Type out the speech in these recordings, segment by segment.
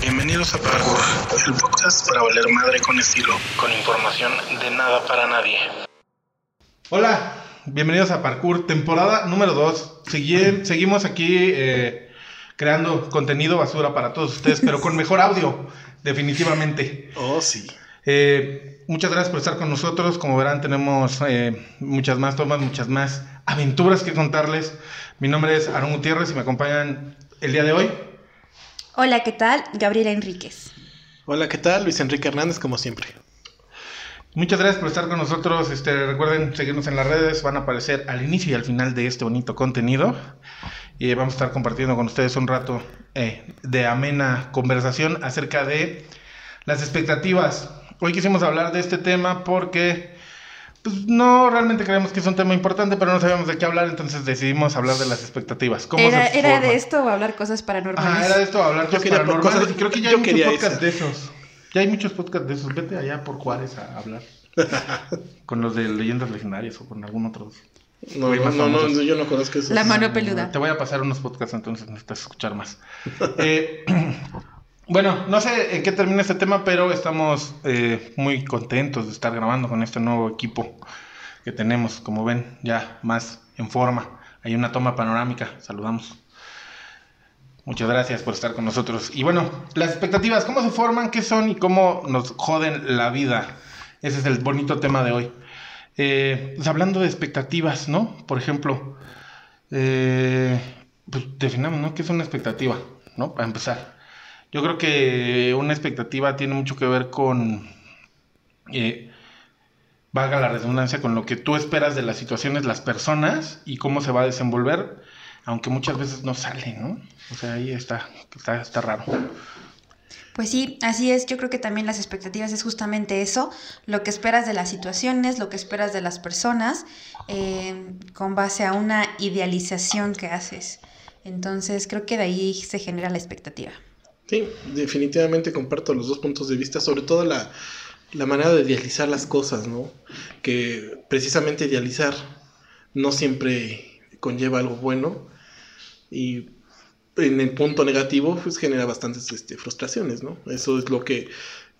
Bienvenidos a Parkour, el podcast para valer madre con estilo, con información de nada para nadie. Hola, bienvenidos a Parkour, temporada número 2. seguimos aquí eh, creando contenido basura para todos ustedes, pero con mejor audio, definitivamente. Oh, sí. Eh, muchas gracias por estar con nosotros. Como verán, tenemos eh, muchas más tomas, muchas más aventuras que contarles. Mi nombre es Aaron Gutiérrez y me acompañan el día de hoy. Hola, ¿qué tal? Gabriela Enríquez. Hola, ¿qué tal? Luis Enrique Hernández, como siempre. Muchas gracias por estar con nosotros. Este, recuerden seguirnos en las redes, van a aparecer al inicio y al final de este bonito contenido. Y vamos a estar compartiendo con ustedes un rato eh, de amena conversación acerca de las expectativas. Hoy quisimos hablar de este tema porque pues, no realmente creemos que es un tema importante, pero no sabíamos de qué hablar, entonces decidimos hablar de las expectativas. ¿Cómo ¿Era, ¿Era de esto o hablar cosas paranormales? Ah, era de esto o hablar cosas paranormales. creo que ya hay muchos podcasts de esos. Ya hay muchos podcasts de esos. Vete allá por Juárez a hablar. con los de leyendas legendarias o con algún otro. No, no, no, yo no conozco eso. La mano peluda. Te voy a pasar unos podcasts, entonces necesitas escuchar más. eh, bueno, no sé en qué termina este tema, pero estamos eh, muy contentos de estar grabando con este nuevo equipo que tenemos. Como ven, ya más en forma. Hay una toma panorámica. Saludamos. Muchas gracias por estar con nosotros. Y bueno, las expectativas, ¿cómo se forman? ¿Qué son? ¿Y cómo nos joden la vida? Ese es el bonito tema de hoy. Eh, pues hablando de expectativas, ¿no? Por ejemplo, eh, pues definamos, ¿no? ¿Qué es una expectativa? ¿No? Para empezar. Yo creo que una expectativa tiene mucho que ver con, eh, valga la redundancia, con lo que tú esperas de las situaciones, las personas y cómo se va a desenvolver, aunque muchas veces no sale, ¿no? O sea, ahí está, está, está raro. Pues sí, así es. Yo creo que también las expectativas es justamente eso, lo que esperas de las situaciones, lo que esperas de las personas, eh, con base a una idealización que haces. Entonces creo que de ahí se genera la expectativa. Sí, definitivamente comparto los dos puntos de vista, sobre todo la, manera de idealizar las cosas, ¿no? Que precisamente idealizar no siempre conlleva algo bueno y en el punto negativo pues genera bastantes este, frustraciones, ¿no? Eso es lo que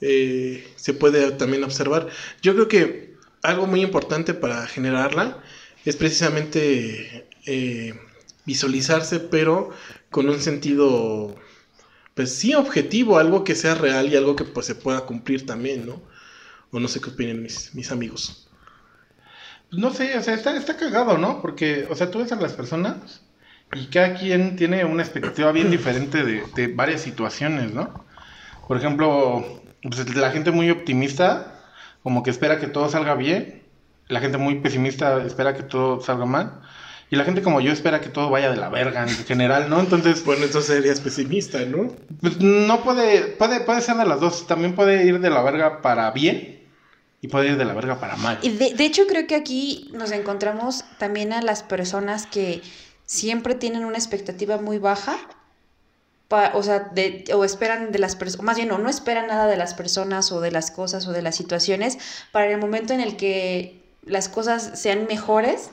eh, se puede también observar. Yo creo que algo muy importante para generarla es precisamente eh, visualizarse, pero con un sentido pues sí, objetivo, algo que sea real y algo que pues se pueda cumplir también, ¿no? O no sé qué opinan mis, mis amigos. Pues no sé, o sea, está, está cagado, ¿no? Porque, o sea, tú ves a las personas y cada quien tiene una expectativa bien diferente de, de varias situaciones, ¿no? Por ejemplo, pues la gente muy optimista, como que espera que todo salga bien, la gente muy pesimista espera que todo salga mal. Y la gente como yo espera que todo vaya de la verga en general, ¿no? Entonces. Bueno, entonces serías pesimista, ¿no? Pues no puede, puede, puede ser de las dos. También puede ir de la verga para bien y puede ir de la verga para mal. Y de, de hecho, creo que aquí nos encontramos también a las personas que siempre tienen una expectativa muy baja. o sea, de, o esperan de las personas, más bien, o no esperan nada de las personas o de las cosas o de las situaciones para el momento en el que las cosas sean mejores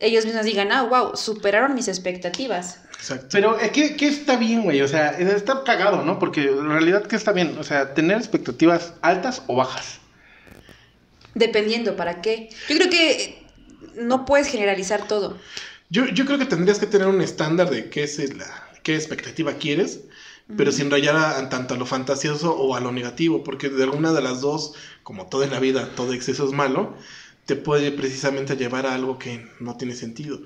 ellos mismos digan, ah, wow, superaron mis expectativas. Exacto. Pero, eh, ¿qué, ¿qué, está bien, güey? O sea, está cagado, ¿no? Porque en realidad, ¿qué está bien? O sea, tener expectativas altas o bajas. Dependiendo, ¿para qué? Yo creo que no puedes generalizar todo. Yo, yo creo que tendrías que tener un estándar de qué es la, qué expectativa quieres, pero sin rayar a, tanto a lo fantasioso o a lo negativo, porque de alguna de las dos, como todo en la vida, todo exceso es malo, te puede precisamente llevar a algo que no tiene sentido.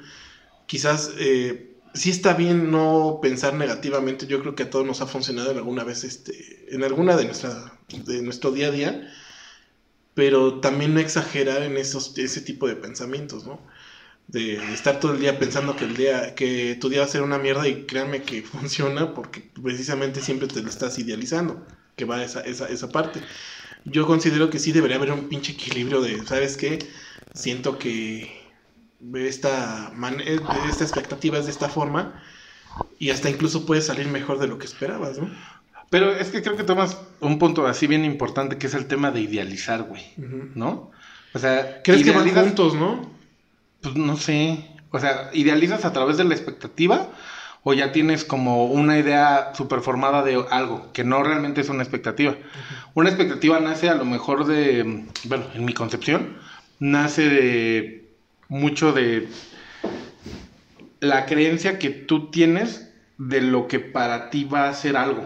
Quizás eh, sí está bien no pensar negativamente, yo creo que a todos nos ha funcionado en alguna vez, este, en alguna de, nuestra, de nuestro día a día, pero también no exagerar en esos, ese tipo de pensamientos, ¿no? De, estar todo el día pensando que el día que tu día va a ser una mierda y créanme que funciona porque precisamente siempre te lo estás idealizando que va esa, esa, esa parte yo considero que sí debería haber un pinche equilibrio de, ¿sabes qué? Siento que esta, eh, esta expectativa es de esta forma y hasta incluso puede salir mejor de lo que esperabas, ¿no? Pero es que creo que tomas un punto así bien importante que es el tema de idealizar, güey, ¿no? O sea, ¿crees que van juntos, no? Pues no sé. O sea, ¿idealizas a través de la expectativa o ya tienes como una idea super formada de algo, que no realmente es una expectativa. Una expectativa nace a lo mejor de, bueno, en mi concepción, nace de mucho de la creencia que tú tienes de lo que para ti va a ser algo.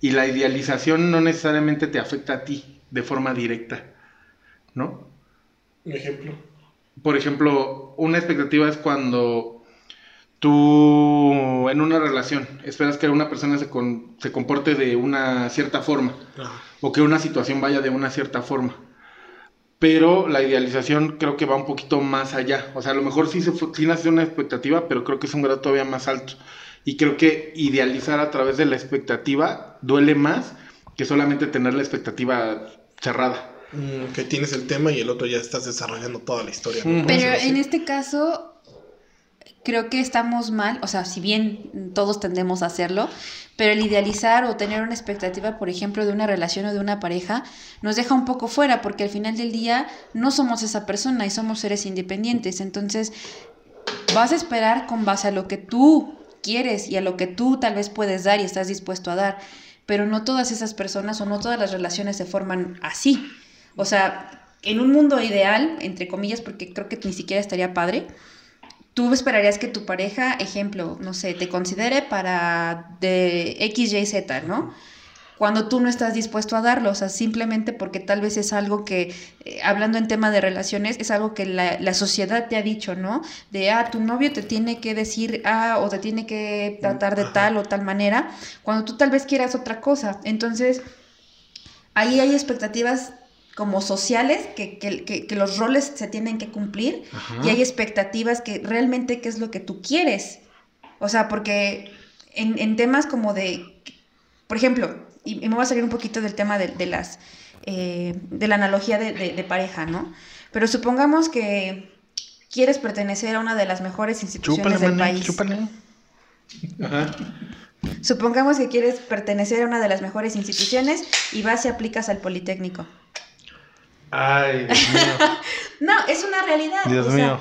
Y la idealización no necesariamente te afecta a ti de forma directa, ¿no? Un ejemplo. Por ejemplo, una expectativa es cuando tú en una relación esperas que una persona se, se comporte de una cierta forma o que una situación vaya de una cierta forma. Pero la idealización creo que va un poquito más allá. O sea, a lo mejor sí, se, sí nace una expectativa, pero creo que es un grado todavía más alto. Y creo que idealizar a través de la expectativa duele más que solamente tener la expectativa cerrada. Mm, que tienes el tema y el otro ya estás desarrollando toda la historia. Pero en este caso, creo que estamos mal, o sea, si bien todos tendemos a hacerlo, pero el idealizar o tener una expectativa, por ejemplo, de una relación o de una pareja, nos deja un poco fuera, porque al final del día no somos esa persona y somos seres independientes. Entonces, vas a esperar con base a lo que tú quieres y a lo que tú tal vez puedes dar y estás dispuesto a dar, pero no todas esas personas o no todas las relaciones se forman así. O sea, en un mundo ideal, entre comillas, porque creo que ni siquiera estaría padre, tú esperarías que tu pareja, ejemplo, no sé, te considere para de X, Y, Z, ¿no? Cuando tú no estás dispuesto a darlo, o sea, simplemente porque tal vez es algo que, eh, hablando en tema de relaciones, es algo que la, la, sociedad te ha dicho, ¿no? De, ah, tu novio te tiene que decir, ah, o te tiene que tratar de tal o tal manera, cuando tú tal vez quieras otra cosa. Entonces, ahí hay expectativas como sociales, que, que, que, los roles se tienen que cumplir y hay expectativas que realmente qué es lo que tú quieres. O sea, porque en, en temas como de, por ejemplo, y, me voy a salir un poquito del tema de, de las, eh, de la analogía de, de, pareja, ¿no? Pero supongamos que quieres pertenecer a una de las mejores instituciones del país. Chúpale. Ajá. Supongamos que quieres pertenecer a una de las mejores instituciones y vas y aplicas al Politécnico. Ay, Dios mío. no, es una realidad. Dios mío.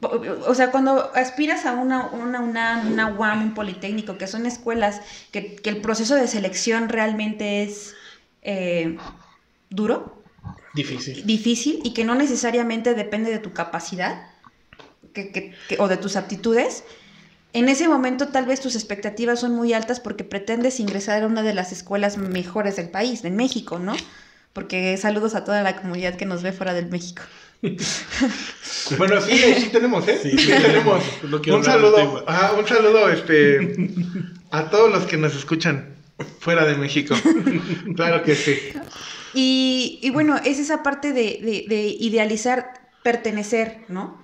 o sea, cuando aspiras a una, una, una, una UAM, un Politécnico, que son escuelas que, que el proceso de selección realmente es eh, duro. Difícil. Difícil y que no necesariamente depende de tu capacidad que, que, o de tus aptitudes. En ese momento tal vez tus expectativas son muy altas porque pretendes ingresar a una de las escuelas mejores del país, en México, ¿no? Porque saludos a toda la comunidad que nos ve fuera del México. bueno, sí, sí tenemos, ¿eh? Sí, sí tenemos. un saludo, un saludo este, a todos los que nos escuchan fuera de México. claro que sí. Y, y bueno, es esa parte de, de, de, idealizar pertenecer, ¿no?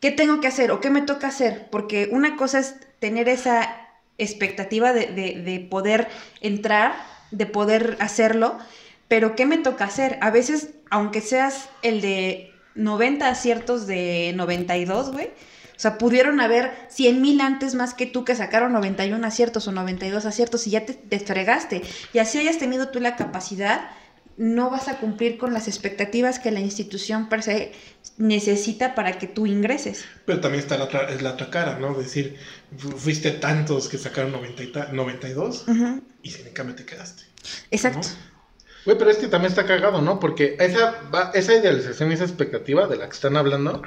¿Qué tengo que hacer o qué me toca hacer? Porque una cosa es tener esa expectativa de, de poder entrar, de poder hacerlo, pero ¿qué me toca hacer? A veces, aunque seas el de 90 aciertos de 92, güey, o sea, pudieron haber 100 mil antes más que tú que sacaron 91 aciertos o 92 aciertos y ya te, te Y así hayas tenido tú la capacidad, no vas a cumplir con las expectativas que la institución per se necesita para que tú ingreses. Pero también está la otra, es la otra cara, ¿no? Es decir, fuiste tantos que sacaron 90 92 y sin en cambio te quedaste. Exacto. Güey, pero es que también está cagado, ¿no? Porque esa, esa idealización, esa expectativa de la que están hablando,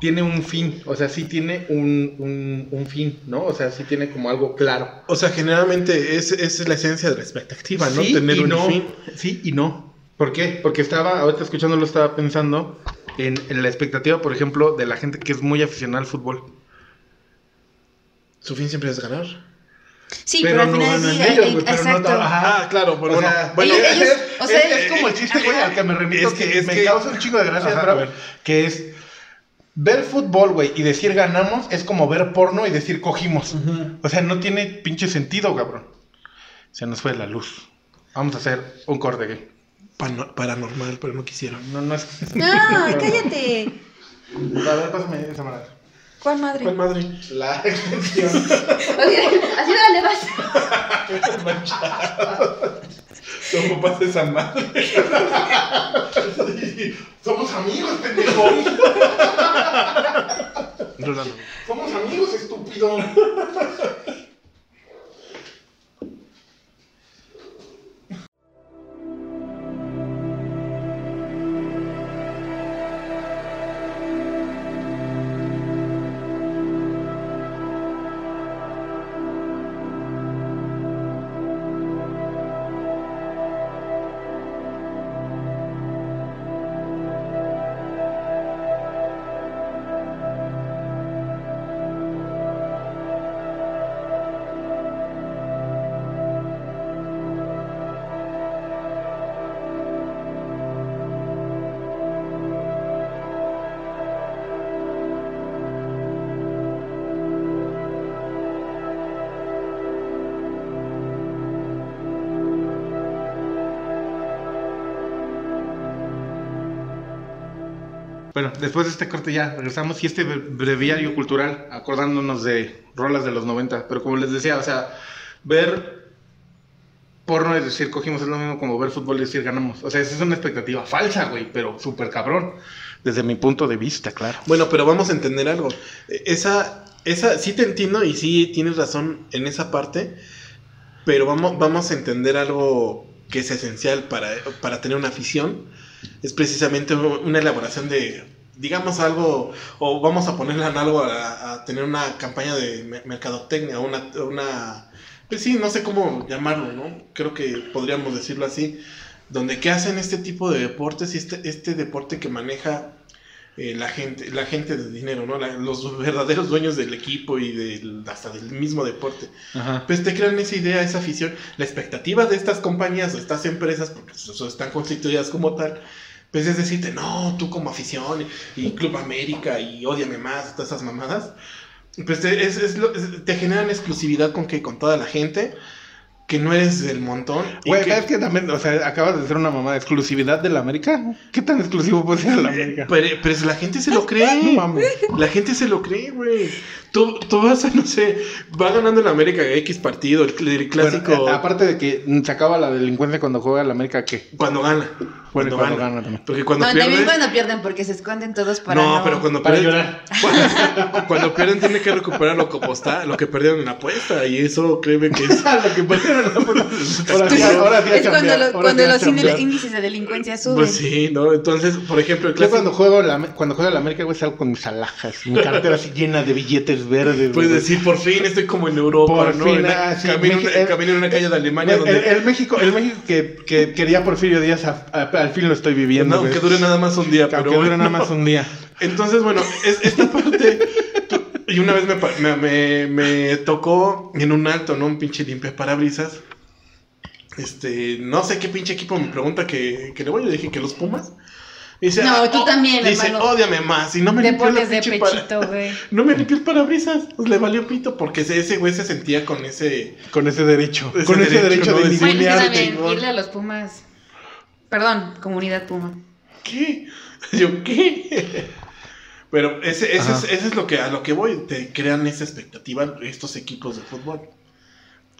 tiene un fin, o sea, sí tiene un, un, fin, ¿no? O sea, sí tiene como algo claro. O sea, generalmente esa es la esencia de la expectativa, ¿no? Tener un fin. Sí y no. ¿Por qué? Porque estaba, ahorita escuchándolo, estaba pensando en, en, la expectativa, por ejemplo, de la gente que es muy aficionada al fútbol. Su fin siempre es ganar. Sí, pero, al final no, ellos, exacto. ah, claro, bueno, bueno es, o sea, es, como el chiste, güey, al que me remito, que, que, me causa un chingo de gracia, pero que es ver fútbol, güey, y decir ganamos es como ver porno y decir cogimos. O sea, no tiene pinche sentido, cabrón. Se nos fue la luz. Vamos a hacer un corte gay. paranormal, pero no quisieron. No, no es. No, cállate. A ver, pásame esa madre. ¿Cuál madre? ¿Cuál madre? La extensión. así dale, vas. ¿Cómo pasa esa madre? Somos amigos, pendejo. Somos amigos, estúpido. Bueno, después de este corte ya regresamos y este bre- breviario cultural, acordándonos de rolas de los 90. Pero como les decía, o sea, ver porno es decir, cogimos es lo mismo como ver fútbol y decir ganamos. O sea, esa es una expectativa falsa, güey, pero súper cabrón. Desde mi punto de vista, claro. Bueno, pero vamos a entender algo. Eh, Esa, esa, sí te entiendo y sí tienes razón en esa parte, pero vamos, vamos a entender algo que es esencial para, para tener una afición. Es precisamente una elaboración de, digamos algo, o vamos a ponerle análogo a, a tener una campaña de me- mercadotecnia, una, una, pues sí, no sé cómo llamarlo, ¿no? Creo que podríamos decirlo así, donde que hacen este tipo de deportes y este, este deporte que maneja eh, la gente, la gente de dinero, ¿no? La- los verdaderos dueños del equipo y del, hasta del mismo deporte. Ajá. Pues te crean esa idea, esa afición. La expectativa de estas compañías o estas empresas, porque pues, están constituidas como tal, pues es decirte, no, tú como afición y, Club América y odiame más, todas esas mamadas. Pues te, es- es- te generan exclusividad con que con toda la gente, que no eres del montón. Güey, que- es que también, o sea, acabas de hacer una mamá de exclusividad de la América. ¿Qué tan exclusivo puede ser la América? Pero, pero la gente se lo cree. No mames. La gente se lo cree, güey. Tú, tú vas a, no sé, va ganando el América X partido, el, cl- el clásico. Bueno, eh, aparte de que se acaba la delincuencia cuando juega la América, ¿qué? Cuando gana. Bueno, Cuando, cuando gana. gana también. Porque cuando no, pierde. también cuando pierden porque se esconden todos para no, no... pero cuando Para pierden. llorar. Cuando, cuando pierden, tienen que recuperar lo que, aposta- lo que perdieron en la apuesta. Y eso, créeme que es. lo que perdieron en la puta. Ahora sí, ahora sí es cuando, lo- ahora cuando los índices- de delincuencia suben. Pues sí, ¿no? Entonces, por ejemplo, el Yo clásico. cuando juego la, cuando juego la América, güey, salgo con mis alhajas, mi cartera así llena de billetes verdes. Puedes güey. decir, por fin estoy como en Europa, Por ¿no? fin, En ah, sí, camino, en una- camino en una calle de Alemania El, donde. el México, el México que, que quería Porfirio Díaz, a- a- al fin lo estoy viviendo. no, güey. que dure nada más un día, pero. Aunque dure nada más un día. Entonces, bueno, es, esta parte. tú- y una vez me, pa- me, me- me tocó en un alto, ¿no? Un pinche limpia parabrisas. Este, no sé qué pinche equipo me pregunta que, que le voy. Yo dije que los Pumas. Dice, No, ah, tú oh, también, Dice, hermano. ódiame más. Y no me Te limpió la pones de pechito, güey. No me limpió el parabrisas. Pues le valió pito porque ese, ese güey se sentía con ese. Con ese derecho. Ese con ese derecho, derecho ¿no? de de Bueno, irle a los Pumas. Perdón, comunidad Puma. ¿Qué? Yo, ¿qué? Pero ese, ese, es, ese es lo que a lo que voy, te crean esa expectativa estos equipos de fútbol.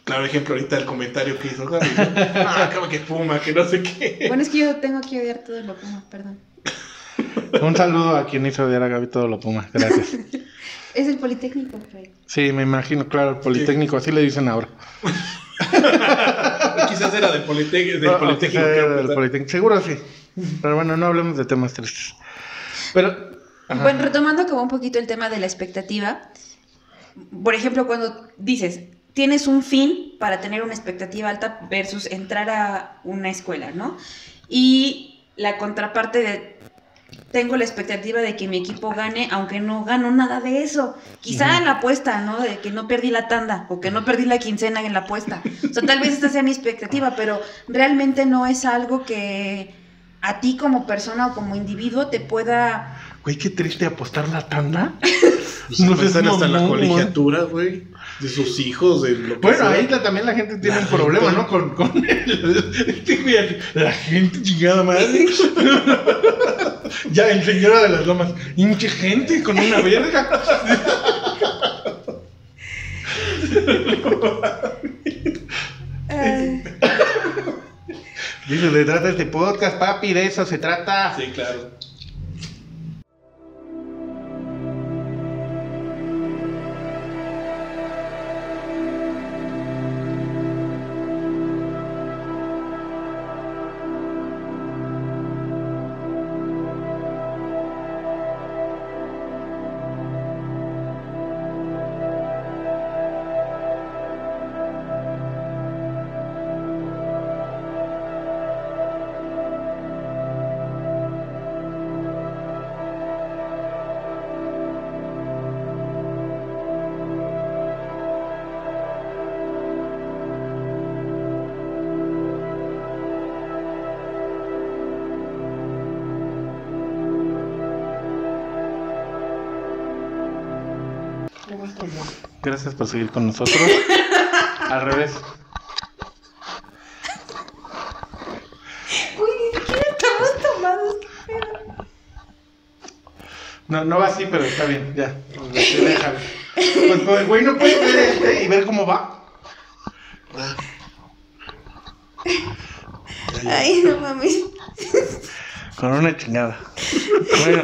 Claro, ejemplo, ahorita el comentario que hizo Gaby, ¿no? Ah, como que Puma, que no sé qué. Bueno, es que yo tengo que odiar todo lo Puma, perdón. Un saludo a quien hizo odiar a Gaby todo lo Puma. Gracias. Es el Politécnico, Fred. Sí, me imagino, claro, el Politécnico, así le dicen ahora. Quizás era del, Politec- del No, Politécnico. era del. Politécnico. Seguro sí. Pero bueno, no hablemos de temas tristes. Pero. ajá. Bueno, retomando como un poquito el tema de la expectativa. Por ejemplo, cuando dices, tienes un fin para tener una expectativa alta versus entrar a una escuela, ¿no? Y la contraparte de, tengo la expectativa de que mi equipo gane, aunque no gano nada de eso. Quizá en la apuesta, ¿no? De que no perdí la tanda o que no perdí la quincena en la apuesta. O sea, tal vez esta sea mi expectativa, pero realmente no es algo que a ti como persona o como individuo te pueda Güey, qué triste apostar la tanda. Pues No apuestan seas hasta en la colegiatura, güey. De sus hijos, de lo que Bueno, sea. ahí la- también la gente tiene La un problema, gente. ¿no? Con, con el, la gente chingada madre. ya, el señora de las lomas. Hinche gente con una verga. De eso se trata este podcast, papi, de eso se trata. Sí, claro. Gracias por seguir con nosotros. Al revés. Uy, ni siquiera estamos tomados. qué pedo. No, no va así, pero está bien, ya. Pues, déjalo. Pues, pues, güey no puede ver este y ver cómo va. Ay, no mames. Con una chingada. Bueno.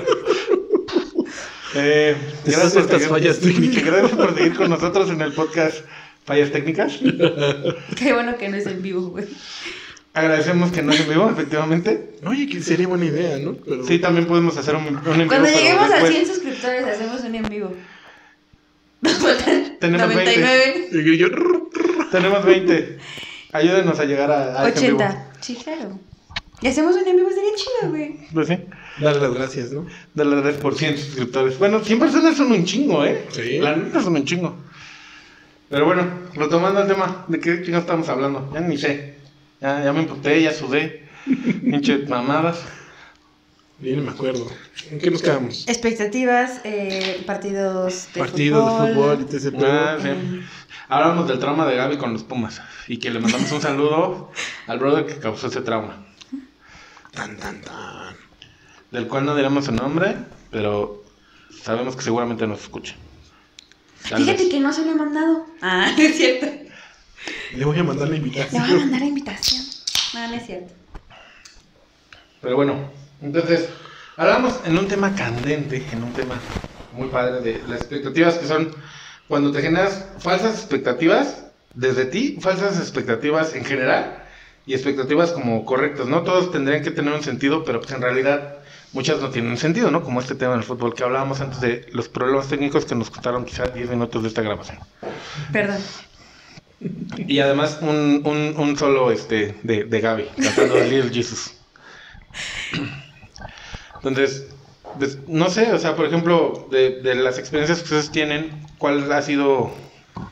Eh, Esas por estas seguir- fallas técnicas. Gracias por seguir con nosotros en el podcast Fallas Técnicas. Qué bueno que no es en vivo, güey. Agradecemos que no se en vivo, efectivamente. Oye, que sería buena idea, ¿no? Pero... Sí, también podemos hacer un, un en vivo, Cuando lleguemos a después 100 suscriptores, hacemos un en vivo. Tenemos 99, Y yo... Tenemos 20. Ayúdenos a llegar a, a ese en vivo. 80. Sí, claro. Y hacemos un en vivo, sería chido, güey. Pues sí. Darle las gracias, ¿no? Dale las por 100 suscriptores. Bueno, 100 personas son un chingo, ¿eh? Sí. La neta son un chingo. Pero bueno, retomando el tema, ¿de qué chingados estamos hablando? Ya ni sé. Ya, ya me emputé, ya sudé. Pinche mamadas. Bien, me acuerdo. ¿En qué nos quedamos? Expectativas, eh, partidos de Partido de fútbol y todo. Ah, sí. Eh, Hablamos del trauma de Gaby con los Pumas. Y que le mandamos un saludo al brother que causó ese trauma. Tan, tan, tan. Del cual no diremos su nombre, pero sabemos que seguramente nos escucha. Tal Fíjate vez. que no se lo he mandado. Ah, es cierto. Le voy a mandar la Le voy a invitación. mandar la invitación. No, no es cierto. Pero bueno, entonces, hablamos en un tema candente, en un tema muy padre de las expectativas que son cuando te generas falsas expectativas desde ti, falsas expectativas en general y expectativas como correctas, ¿no? Todos tendrían que tener un sentido, pero pues en realidad muchas no tienen sentido, ¿no? Como este tema del fútbol que hablábamos antes de los problemas técnicos que nos costaron quizás 10 minutos de esta grabación. Perdón. Y además un, un, un solo este de, de Gaby, cantando Little Jesus. Entonces, pues, no sé, o sea, por ejemplo, de, de las experiencias que ustedes tienen, ¿cuál ha sido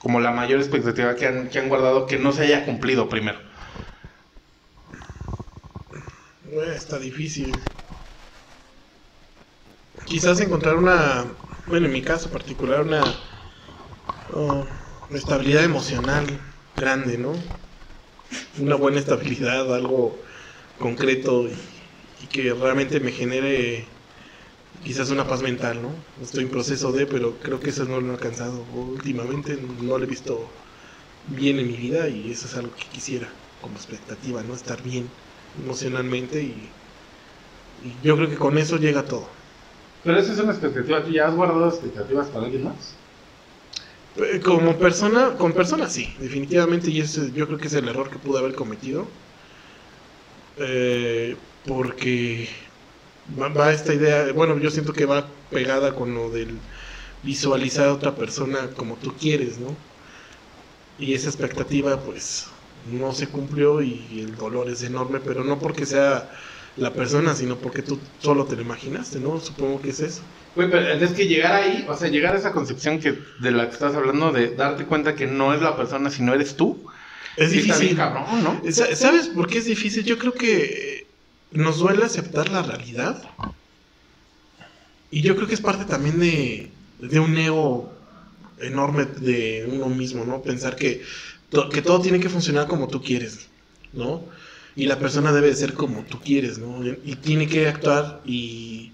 como la mayor expectativa que han, que han guardado que no se haya cumplido primero? Está difícil. Quizás encontrar una, bueno, en mi caso particular, una oh, estabilidad emocional grande, ¿no? Una buena estabilidad, algo concreto y, y que realmente me genere quizás una paz mental, ¿no? Estoy en proceso de, pero creo que eso no lo he alcanzado. Últimamente no lo he visto bien en mi vida y eso es algo que quisiera como expectativa, ¿no? Estar bien emocionalmente y, y yo creo que con eso llega todo. Pero esa es una expectativa, ¿tú ya has guardado expectativas para alguien más? Eh, Como persona, con personas sí, definitivamente, y ese yo creo que es el error que pude haber cometido. Eh, porque va, va esta idea, bueno, yo siento que va pegada con lo del visualizar a otra persona como tú quieres, ¿no? Y esa expectativa, pues, no se cumplió y el dolor es enorme, pero no porque sea la persona, sino porque tú solo te lo imaginaste, ¿no? Supongo que es eso. Güey, pero es que llegar ahí, o sea, llegar a esa concepción que de la que estás hablando, de darte cuenta que no es la persona, sino eres tú. Es sí está bien difícil. cabrón, ¿no? Sa- ¿Sabes por qué es difícil? Yo creo que nos duele aceptar la realidad. Y yo creo que es parte también de, de un ego enorme de uno mismo, ¿no? Pensar que, to- que todo tiene que funcionar como tú quieres, ¿no? Y la persona debe de ser como tú quieres, ¿no? Y, tiene que actuar y,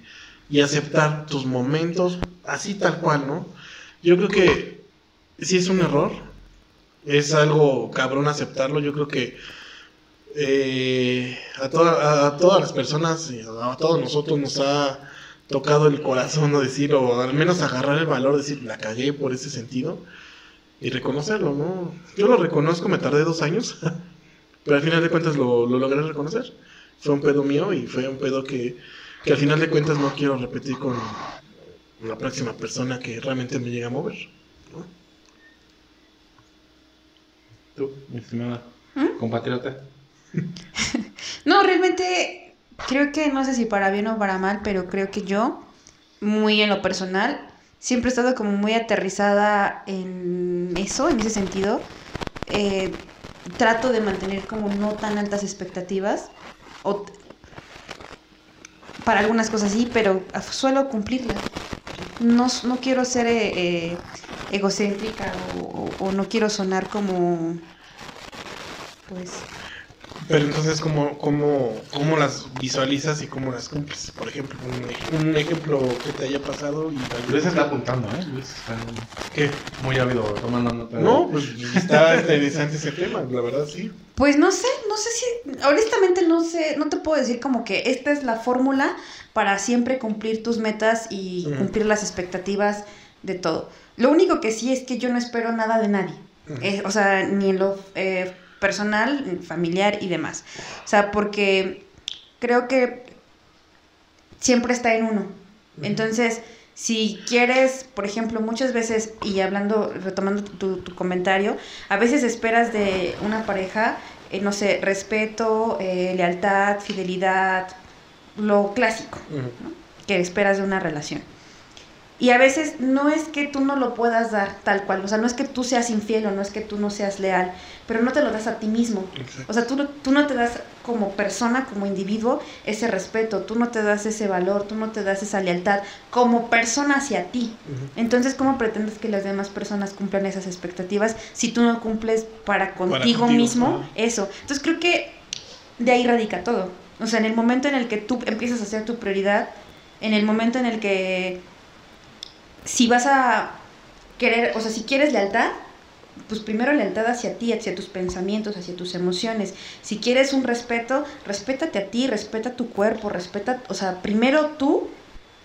y aceptar tus momentos así tal cual, ¿no? Yo creo que sí es un error, es algo cabrón aceptarlo. Yo creo que eh, a, toda- a- todas las personas, y a todos nosotros nos ha tocado el corazón, ¿no? Decir, o al menos agarrar el valor, decir, la cagué por ese sentido, y reconocerlo, ¿no? Yo lo reconozco, me tardé dos años, pero al final de cuentas lo, lo logré reconocer. Fue un pedo mío y fue un pedo que, que al final de cuentas no quiero repetir con la próxima persona que realmente me llega a mover. ¿no? Tú, mi estimada ¿Mm? compatriota. No, realmente creo que no sé si para bien o para mal, pero creo que yo, muy en lo personal, siempre he estado como muy aterrizada en eso, en ese sentido. Eh, trato de mantener como no tan altas expectativas. O para algunas cosas sí, pero suelo cumplirlas. No, no quiero ser eh, eh, egocéntrica o- o no quiero sonar como, pues, Pero entonces, ¿cómo, cómo, cómo las visualizas y cómo las cumples? Por ejemplo, un, un ejemplo que te haya pasado y tal Luis está apuntando, ¿eh? Luis está ¿Qué? muy ávido tomando nota. No, pues está interesante ese tema, la verdad sí. Pues no sé, no sé si, honestamente no sé, no te puedo decir como que esta es la fórmula para siempre cumplir tus metas y cumplir las expectativas de todo. Lo único que sí es que yo no espero nada de nadie. Eh, o sea, ni en lo eh, personal, familiar y demás. O sea, porque creo que siempre está en uno. Entonces, si quieres, por ejemplo, muchas veces, y hablando, retomando tu, tu comentario, a veces esperas de una pareja, eh, no sé, respeto, eh, lealtad, fidelidad, lo clásico Ujú. que esperas de una relación. Y a veces no es que tú no lo puedas dar tal cual, o sea, no es que tú seas infiel o no es que tú no seas leal, pero no te lo das a ti mismo. O sea, tú, no- tú no te das como persona, como individuo, ese respeto, tú no te das ese valor, tú no te das esa lealtad como persona hacia ti. Entonces, ¿cómo pretendes que las demás personas cumplan esas expectativas si tú no cumples para contigo, contigo, mismo eso? Entonces, creo que de ahí radica todo. O sea, en el momento en el que tú empiezas a ser tu prioridad, en el momento en el que si vas a querer, o sea, si quieres lealtad, pues primero lealtad hacia ti, hacia tus pensamientos, hacia tus emociones. Si quieres un respeto, respétate a ti, respeta tu cuerpo, respeta, o sea, primero tú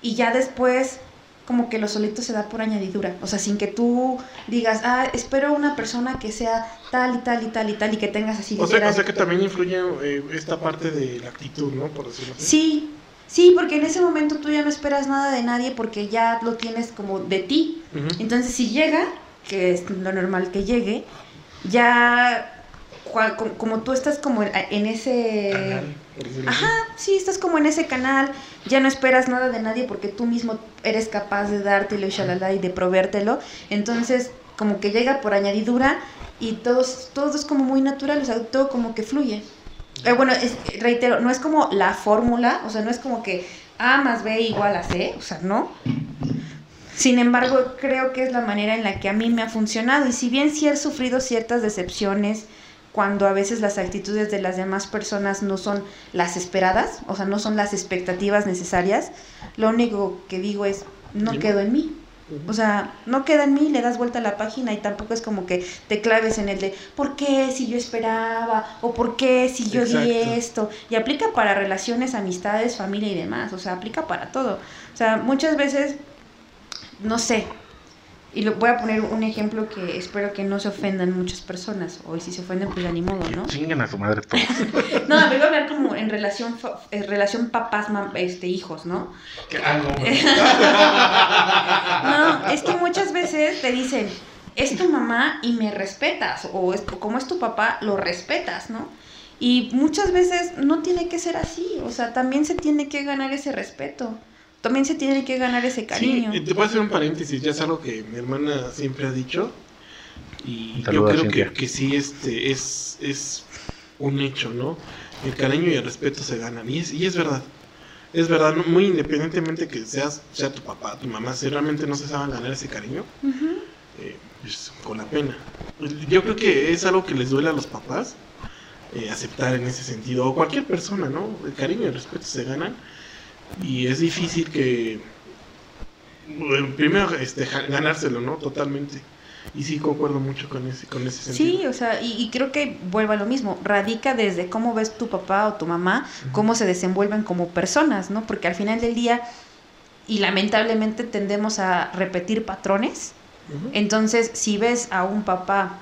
y ya después como que lo solito se da por añadidura, o sea, sin que tú digas, ah, espero una persona que sea tal y tal y tal y tal y que tengas así O sea, literal. o sea que también influye eh, esta parte de la actitud, ¿no? Por decirlo así. Sí, sí, porque en ese momento tú ya no esperas nada de nadie porque ya lo tienes como de ti. Entonces, si llega, que es lo normal que llegue, ya cua- co- como, tú estás como en, en ese... Canal. Ajá, sí, estás como en ese canal, ya no esperas nada de nadie porque tú mismo eres capaz de dártelo y shalala y de proveértelo. Entonces, como que llega por añadidura y todo, todo es como muy natural, o sea, todo como que fluye. Eh, bueno, es- reitero, no es como la fórmula, o sea, no es como que A más B igual a C, o sea, no. Sin embargo, creo que es la manera en la que a mí me ha funcionado. Y si bien sí he sufrido ciertas decepciones cuando a veces las actitudes de las demás personas no son las esperadas, o sea, no son las expectativas necesarias, lo único que digo es, no quedo en mí. O sea, no queda en mí, le das vuelta a la página y tampoco es como que te claves en el de ¿por qué si yo esperaba? o ¿por qué si yo di esto? Y aplica para relaciones, amistades, familia y demás, o sea, aplica para todo. O sea, muchas veces, no sé, y lo, voy a poner un ejemplo que espero que no se ofendan muchas personas, o si se ofenden, pues ya ni modo, ¿no? Chinguen a su madre todos. No, a mí voy a hablar como en relación, en relación papás, mam- este, hijos, ¿no? Que- no, No, es que muchas veces te dicen, es tu mamá y me respetas, o es, como es tu papá, lo respetas, ¿no? Y muchas veces no tiene que ser así, o sea, también se tiene que ganar ese respeto, también se tiene que ganar ese cariño. Sí, eh, te puedo hacer un paréntesis, ya es algo que mi hermana siempre ha dicho. Y yo creo que, que sí este, es, es un hecho, ¿no? El cariño y el respeto se ganan. Y es, y es verdad. Es verdad, ¿no? muy independientemente que seas, sea tu papá, tu mamá, si realmente no se saben ganar ese cariño, eh, pues, con la pena. Yo creo que es algo que les duele a los papás eh, aceptar en ese sentido, o cualquier persona, ¿no? El cariño y el respeto se ganan y es difícil que primero este, ganárselo, ¿no? Totalmente. Y sí concuerdo mucho con ese, con ese sentido. Sí, o sea, y, y creo que vuelvo a lo mismo, radica desde cómo ves tu papá o tu mamá, cómo se desenvuelven como personas, ¿no? Porque al final del día, y lamentablemente tendemos a repetir patrones, entonces si ves a un papá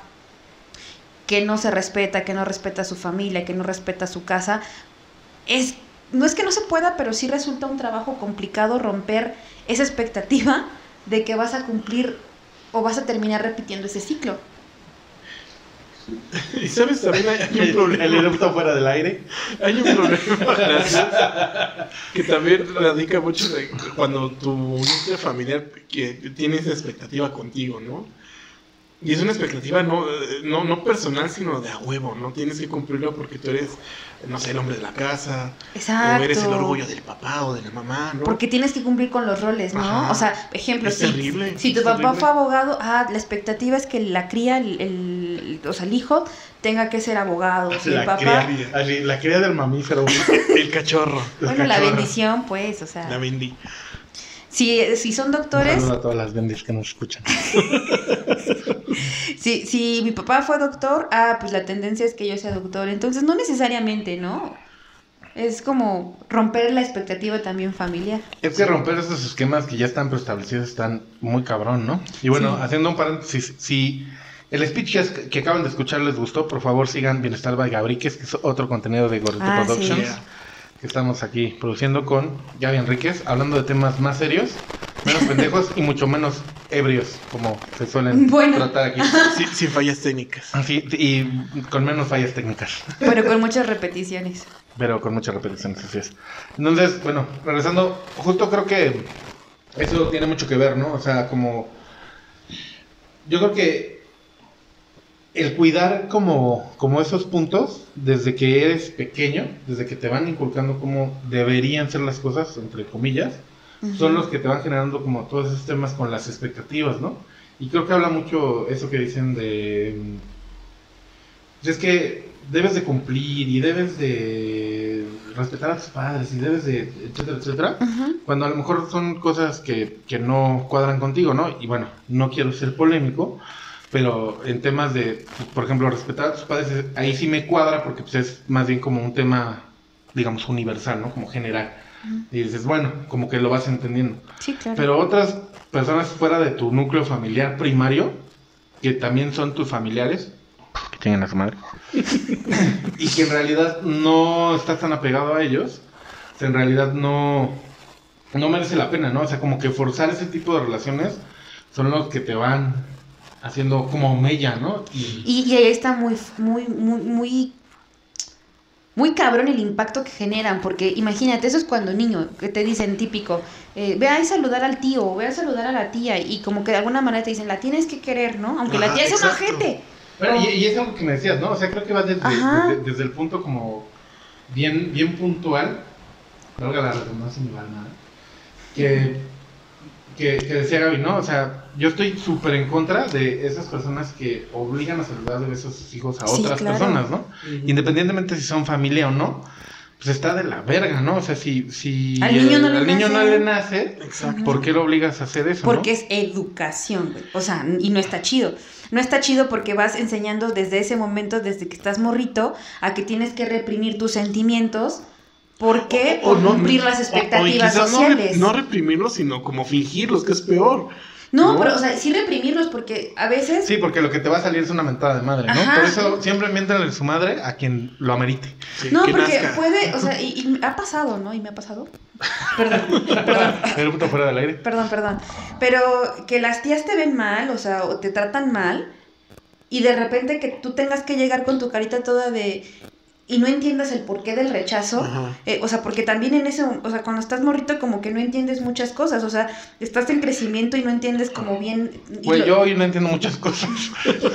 que no se respeta, que no respeta a su familia, que no respeta a su casa, es no es que no se pueda, pero sí resulta un trabajo complicado romper esa expectativa de que vas a cumplir o vas a terminar repitiendo ese ciclo. Y sabes, también hay, hay un El problema. erupto fuera del aire. Hay un problema gracias, que también radica mucho de cuando tu núcleo familiar que tiene esa expectativa contigo, ¿no? Y es una expectativa no, eh, no, no personal, sino de a huevo, ¿no? Tienes que cumplirlo porque tú eres, no sé, el hombre de la casa, Exacto. o eres el orgullo del papá o de la mamá, ¿no? Porque tienes que cumplir con los roles, ¿no? Ajá. O sea, ejemplo, Es si, terrible, si tu es papá terrible. fue abogado, ah, la expectativa es que la cría, el, el- el, o sea, el hijo tenga que ser abogado. Si el La papá. cría, la cría del mamífero. El cachorro. Bueno, la bendición, pues, o sea. La vendí. Si, si son Un doctores, saludo a todas las bendis que nos escuchan. si, si mi papá fue doctor, ah, pues la tendencia es que yo sea doctor. Entonces, no necesariamente, ¿no? Es como romper la expectativa también familiar. Es que romper esos esquemas que ya están preestablecidos están muy cabrón, ¿no? Y bueno, Sí. haciendo un paréntesis, si el speech que, acaban de escuchar les gustó, por favor sigan Bienestar by Gabriques, que es otro contenido de Gorrito Ah, sí. Que estamos aquí produciendo con Gaby Enríquez, hablando de temas más serios, menos pendejos y mucho menos ebrios, como se suelen Bueno. tratar aquí. Sí, sin fallas técnicas. Así, y con menos fallas técnicas. Pero con muchas repeticiones. Pero con muchas repeticiones, así es. Entonces, bueno, regresando, justo creo que eso tiene mucho que ver, ¿no? O sea, como. Yo creo que el cuidar como, como esos puntos, desde que eres pequeño, desde que te van inculcando cómo deberían ser las cosas, entre comillas, son los que te van generando como todos esos temas con las expectativas, ¿no? Y creo que habla mucho eso que dicen de... mm, es que debes de cumplir y debes de respetar a tus padres y debes de, etcétera, etcétera, cuando a lo mejor son cosas que, que no cuadran contigo, ¿no? Y bueno, no quiero ser polémico, pero en temas de, por ejemplo, respetar a tus padres, ahí sí me cuadra porque pues, es más bien como un tema, digamos, universal, ¿no? Como general. Y dices, bueno, como que lo vas entendiendo. Sí, claro. Pero otras personas fuera de tu núcleo familiar primario, que también son tus familiares, que tienen a su madre, y que en realidad no estás tan apegado a ellos, o sea, en realidad no, no merece la pena, ¿no? O sea, como que forzar ese tipo de relaciones son los que te van haciendo como mella, ¿no? Y, Y, y ahí está muy, muy, muy, muy, muy cabrón el impacto que generan, porque imagínate, eso es cuando niño, que te dicen típico, eh, ve a saludar al tío, ve a saludar a la tía, y como que de alguna manera te dicen, la tienes que querer, ¿no? Aunque la tía es un exacto. ojete. Bueno, y, y es algo que me decías, ¿no? O sea, creo que va desde, desde, desde el punto como bien, bien puntual, valga la redundancia, ni nada, que, que, que decía Gaby, ¿no? O sea, yo estoy súper en contra de esas personas que obligan a saludar de besos a sus hijos a Sí, otras claro. personas, ¿no? Independientemente si son familia o no, pues está de la verga, ¿no? O sea, si, si Al niño no le al niño no nace. le nace, Exacto. ¿por qué lo obligas a hacer eso? Porque no? es educación, güey. O sea, y no está chido. No está chido porque vas enseñando desde ese momento, desde que estás morrito, a que tienes que reprimir tus sentimientos. ¿Por qué? O- o Por no- cumplir las o- o expectativas quizás no re- sociales. No, reprimirlos, sino como fingirlos, que es peor. No, ¿no? pero, o sea, sí reprimirlos porque a veces... Sí, porque lo que te va a salir es una mentada de madre, ¿no? Ajá. Por eso siempre miéntenle su madre a quien lo amerite. Sí, No, que porque nazca. puede, o sea, y, y ha pasado, ¿no? Y me ha pasado. Perdón, perdón, El puto fuera del aire. perdón, perdón. Pero que las tías te ven mal, o sea, o te tratan mal, y de repente que tú tengas que llegar con tu carita toda de... Y no entiendas el porqué del rechazo. Eh, o sea, porque también en ese, o sea, cuando estás morrito como que no entiendes muchas cosas, o sea, estás en crecimiento y no entiendes como bien... Güey, lo- yo hoy no entiendo muchas cosas.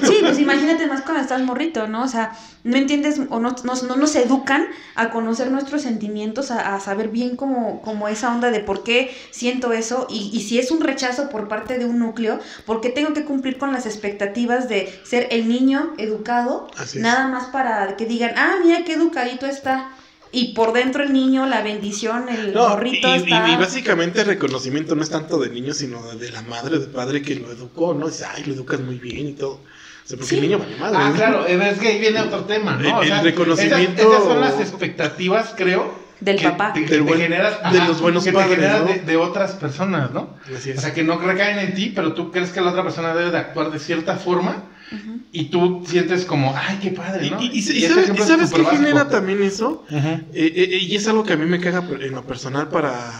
Sí, pues imagínate más cuando estás morrito, ¿no? O sea, no entiendes o no, no, no nos educan a conocer nuestros sentimientos, a, a saber bien como, como esa onda de por qué siento eso y, y si es un rechazo por parte de un núcleo, por qué tengo que cumplir con las expectativas de ser el niño educado, Así es. nada más para que digan, ah, mira qué educadito está. Y por dentro el niño, la bendición, el No, y, morrito y- está... y básicamente el reconocimiento no es tanto del niño, sino de, la madre, del padre que lo educó, ¿no? Dice, ay, lo educas muy bien y todo. O sea, porque Sí. el niño vale madre. Ah, ¿no? claro, es que ahí viene otro tema, ¿no? O El- el sea, reconocimiento- Esas, esas son las expectativas, creo. Del que papá. te- que Del te buen- generas, de los buenos que padres, te generas ¿no? de, de otras personas, ¿no? Así es. O sea, que no recaen en ti, pero tú crees que la otra persona debe de actuar de cierta forma Ujú. y tú sientes como, ay, qué padre, y, ¿no? y- y- y sabes, y es sabes qué superbásico. genera también eso? Ujú. Eh, eh, eh, y es algo que a mí me caga en lo personal para,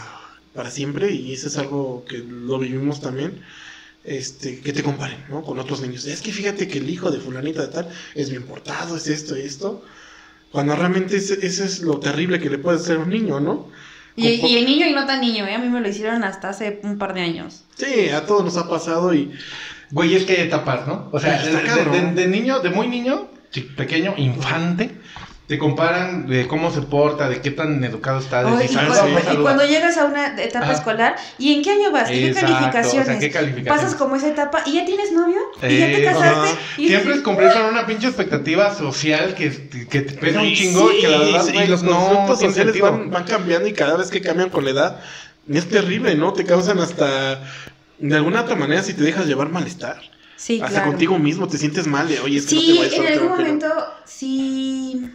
para siempre, y eso es algo que lo vivimos también, este, que te comparen, ¿no? Con otros niños. Es que fíjate que el hijo de fulanita de tal es bien portado, es esto y esto. Cuando realmente ese, ese es lo terrible que le puede hacer a un niño, ¿no? Y, y el niño y no tan niño, ¿eh? A mí me lo hicieron hasta hace un par de años. Sí, a todos nos ha pasado y... Güey, es que hay etapas, ¿no? O sea, de, de- de- de niño, de muy niño, pequeño, infante, te comparan de cómo se porta, de qué tan educado está. de si y, cuando, no y cuando llegas a una etapa Ajá. escolar, ¿y en qué año vas? ¿Y qué Exacto, calificaciones? o sea, ¿qué calificaciones? Pasas como esa etapa y ya tienes novio y ya te Eh, casaste. ajá. Y Siempre es cumplir con una pinche expectativa social que, que te pesa un chingo y que la sí, verdad, y los no sociales van, van cambiando y cada vez que cambian con la edad es terrible, ¿no? Te causan hasta de alguna otra manera si te dejas llevar malestar. Sí, hasta claro. contigo mismo te sientes mal de, oye, es que no Sí, te vayas en a algún momento sí.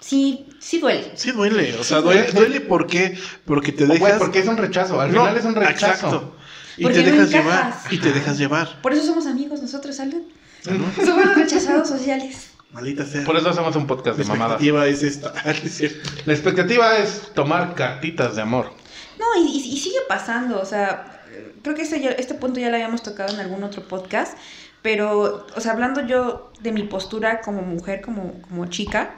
Sí, sí duele. Sí duele, o sea, Sí, duele, duele. duele ¿por qué? Porque te dejas... porque es un rechazo, al No, final es un rechazo. Exacto. Y Porque te no dejas llevar, y te dejas llevar. Por eso somos amigos nosotros, Salud. ¿no? Somos los rechazados sociales. Maldita sea. Por eso hacemos un podcast La de mamadas. expectativa es esta. Es cierto. La expectativa es tomar cartitas de amor. No, y, y- y sigue pasando, o sea, creo que este, ya- este punto ya lo habíamos tocado en algún otro podcast, pero, o sea, hablando yo de mi postura como mujer, como, como chica,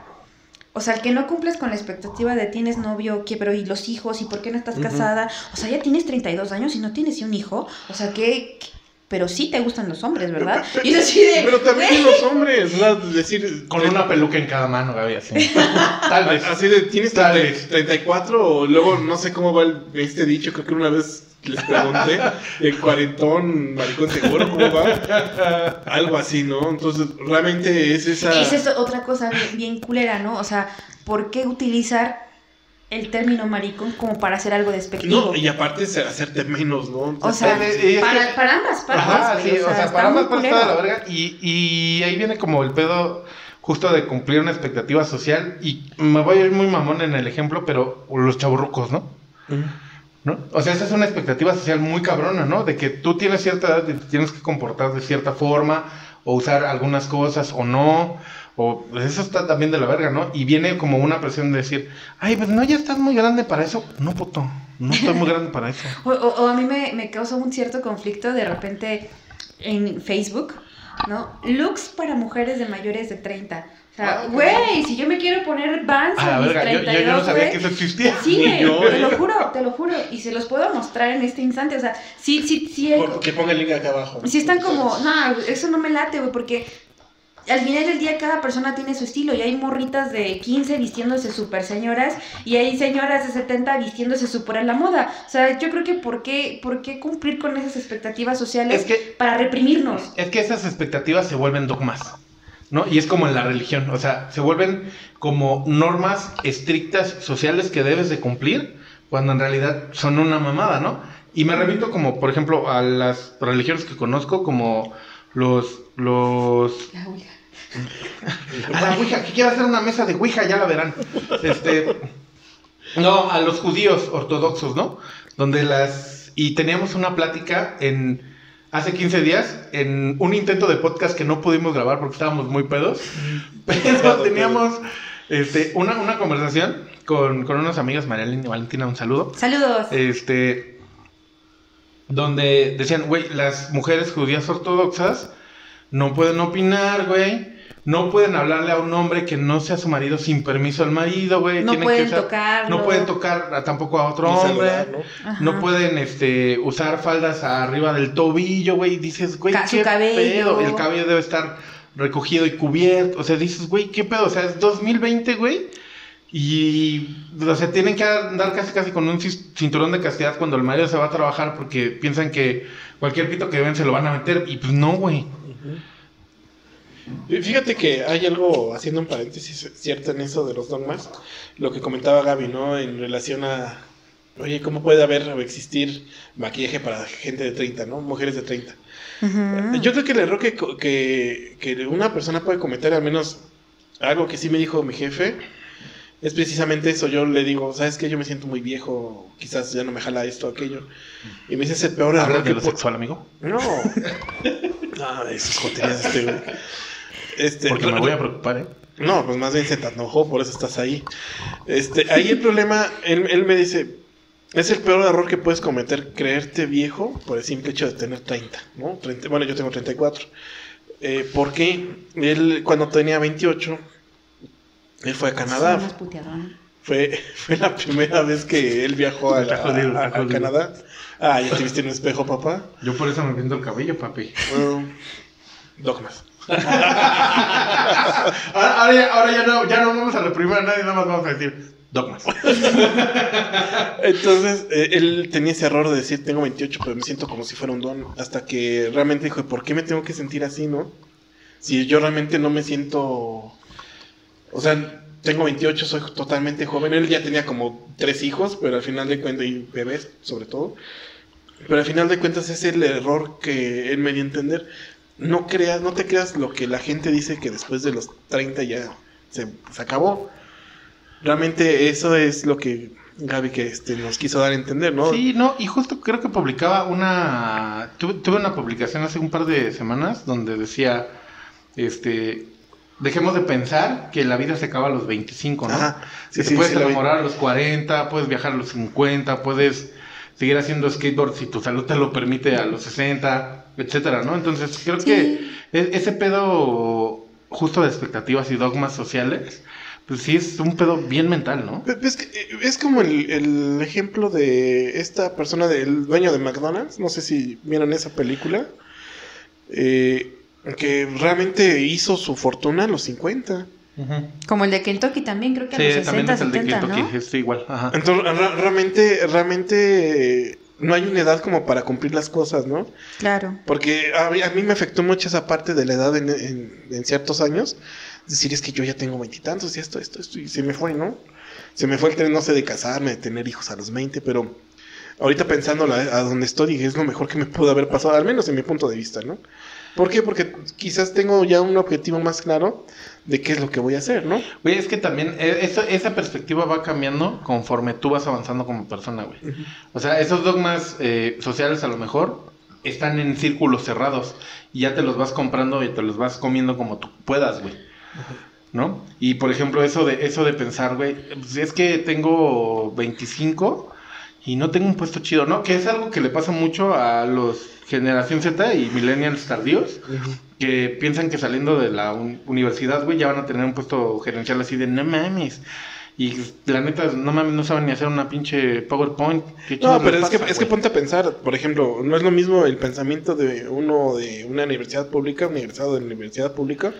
o sea, el que no cumples con la expectativa de tienes novio, que, pero y los hijos, y por qué no estás casada, o sea, ya tienes 32 años y no tienes ni un hijo, o sea, que... pero sí te gustan los hombres, ¿verdad? Y es así de... Pero también los hombres, sea, decir... Con una peluca en cada mano, Gaby, así. Tal vez. Así de, ¿tienes Tal 30 vez. 34 o luego no sé cómo va el- este dicho? Creo que una vez les pregunté, el cuarentón, maricón seguro, ¿cómo va? Algo así, ¿no? Entonces, realmente es esa... Esa es otra cosa bien, bien culera, ¿no? O sea, ¿por qué utilizar el término maricón como para hacer algo despectivo? No, y aparte es hacerte menos, ¿no? O sea, Eh, eh, es para, para ambas partes. Ajá, sí, o sea, para ambas partes culero. está de la verga. Y, y ahí viene como el pedo justo de cumplir una expectativa social. Y me voy a ir muy mamón en el ejemplo, pero los chaburrucos, ¿no? ¿No? O sea, esa es una expectativa social muy cabrona, ¿no? De que tú tienes cierta edad y te tienes que comportar de cierta forma, o usar algunas cosas, o no, o pues eso está también de la verga, ¿no? Y viene como una presión de decir, ay, pues no, ya estás muy grande para eso. No, puto, no estoy muy grande para eso. O, o- o a mí me, me causa un cierto conflicto de repente en Facebook, ¿no? Looks para mujeres de mayores de 30. O sea, Ah, güey, si yo me quiero poner Vans A mis verga, yo, yo- 32, yo no sabía güey, que eso existía. Sí, yo, te eh. lo juro, te lo juro. Y se los puedo mostrar en este instante. O sea, sí, sí, sí. hay- Porque ponga el link acá abajo. Si están como, no, eso no me late, güey, porque al final del día cada persona tiene su estilo y hay morritas de 15 vistiéndose súper señoras y hay señoras de 70 vistiéndose súper a la moda. O sea, yo creo que ¿por qué, por qué cumplir con esas expectativas sociales Es que para reprimirnos? Es que esas expectativas se vuelven dogmas, ¿no? Y es como en la religión, o sea, se vuelven como normas estrictas sociales que debes de cumplir, cuando en realidad son una mamada, ¿no? Y me remito como, por ejemplo, a las religiones que conozco, como los... los La Ouija. a la Ouija, que quiero hacer una mesa de Ouija, ya la verán. Este, no, a los judíos ortodoxos, ¿no? Donde las... Y teníamos una plática en... Hace 15 días, en un intento de podcast que no pudimos grabar porque estábamos muy pedos, pero teníamos este, una, una conversación con, con unas amigas, Marialina y Valentina, un saludo, Saludos. este, donde decían, güey, las mujeres judías ortodoxas no pueden opinar, güey. No pueden hablarle a un hombre que no sea su marido sin permiso al marido, güey. No Tienen pueden que usar- tocarlo. No pueden tocar a- tampoco a otro hombre. saludar, ¿no? Pueden este, usar faldas arriba del tobillo, güey. Y Dices, güey, qué cabello. pedo. El cabello debe estar recogido y cubierto. O sea, dices, güey, qué pedo. O sea, es 2020, güey. Y, o sea, tienen que andar casi casi con un cinturón de castidad cuando el marido se va a trabajar porque piensan que cualquier pito que ven se lo van a meter. Y pues no, güey. Y Fíjate que hay algo, haciendo un paréntesis cierto en eso de los dogmas, lo que comentaba Gaby, ¿no? En relación a, oye, ¿cómo puede haber o existir maquillaje para gente de 30, ¿no? Mujeres de 30. Ujú. Yo creo que el error que, co- que, que una persona puede cometer, al menos algo que sí me dijo mi jefe, es precisamente eso. Yo le digo, ¿sabes qué? Yo me siento muy viejo, quizás ya no me jala esto o aquello. Y me dice, es el peor error ¿Hablas que de lo sexual, amigo? No. No, joterías de este güey. Este, Porque me voy a preocupar, ¿eh? no, pues más bien se te enojó, por eso estás ahí. Este, ahí el problema, él, él me dice, es el peor error que puedes cometer, creerte viejo por el simple hecho de tener 30, ¿no? 30 bueno, yo tengo 34. Eh, porque él, cuando tenía 28, él fue a Canadá. Fue, fue la primera vez que él viajó a. Canadá. Ah, ya te viste en un espejo, papá. Yo por eso me pinto el cabello, papi. Bueno, dogmas. Ahora, ya no vamos a reprimir a nadie, nada más vamos a decir dogmas. Entonces, eh, él tenía ese error de decir, tengo 28, pero me siento como si fuera un don. Hasta que realmente dijo, ¿por qué me tengo que sentir así, no? Si yo realmente no me siento... O sea, tengo 28, soy totalmente joven. Él ya tenía como tres hijos, pero al final de cuentas, y bebés sobre todo. Pero al final de cuentas es el error que él me dio a entender. No creas, no te creas lo que la gente dice que después de los 30 ya se, se acabó. Realmente eso es lo que Gaby que este, nos quiso dar a entender, ¿no? Sí, no, y justo creo que publicaba una... Tuve, tuve una publicación hace un par de semanas donde decía, este, dejemos de pensar que la vida se acaba a los 25, ¿no? Ajá, sí, que te sí, puedes sí, enamorar a los 40, puedes viajar a los 50, puedes seguir haciendo skateboard si tu salud te lo permite a los 60, etcétera, ¿no? Entonces creo Sí. que e- ese pedo justo de expectativas y dogmas sociales, pues sí es un pedo bien mental, ¿no? Es, que, eh, es como el, el ejemplo de esta persona del dueño de McDonald's, no sé si vieron esa película, eh, que realmente hizo su fortuna a los 50. Como el de Kentucky también, creo que a los también 60, es el de 70, Kentucky, ¿no? es igual, ajá. Entonces, realmente, realmente eh, no hay una edad como para cumplir las cosas, ¿no? Claro. Porque a mí, a mí me afectó mucho esa parte de la edad en, en- en ciertos años. Es decir, es que yo ya tengo veintitantos y esto, esto, esto, y se me fue, ¿no? Se me fue el tren, no sé, de casarme, de tener hijos a los 20, pero ahorita pensando a donde estoy, dije, es lo mejor que me pudo haber pasado, al menos en mi punto de vista, ¿no? ¿Por qué? Porque quizás tengo ya un objetivo más claro de qué es lo que voy a hacer, ¿no? Güey, es que también eh, eso- esa perspectiva va cambiando conforme tú vas avanzando como persona, güey. O sea, esos dogmas eh, sociales a lo mejor están en círculos cerrados y ya te los vas comprando y te los vas comiendo como tú puedas, güey. ¿No? Y por ejemplo, eso de eso de pensar, güey, pues es que tengo 25 y no tengo un puesto chido, ¿no? Que es algo que le pasa mucho a los generación Z y millennials tardíos que piensan que saliendo de la un- universidad, güey, ya van a tener un puesto gerencial así de no mames. Y la neta, no mames, no saben ni hacer una pinche PowerPoint. ¿Qué No, pero es que, es que ponte a pensar, por ejemplo, no es lo mismo el pensamiento de uno de una universidad pública, un egresado de universidad pública,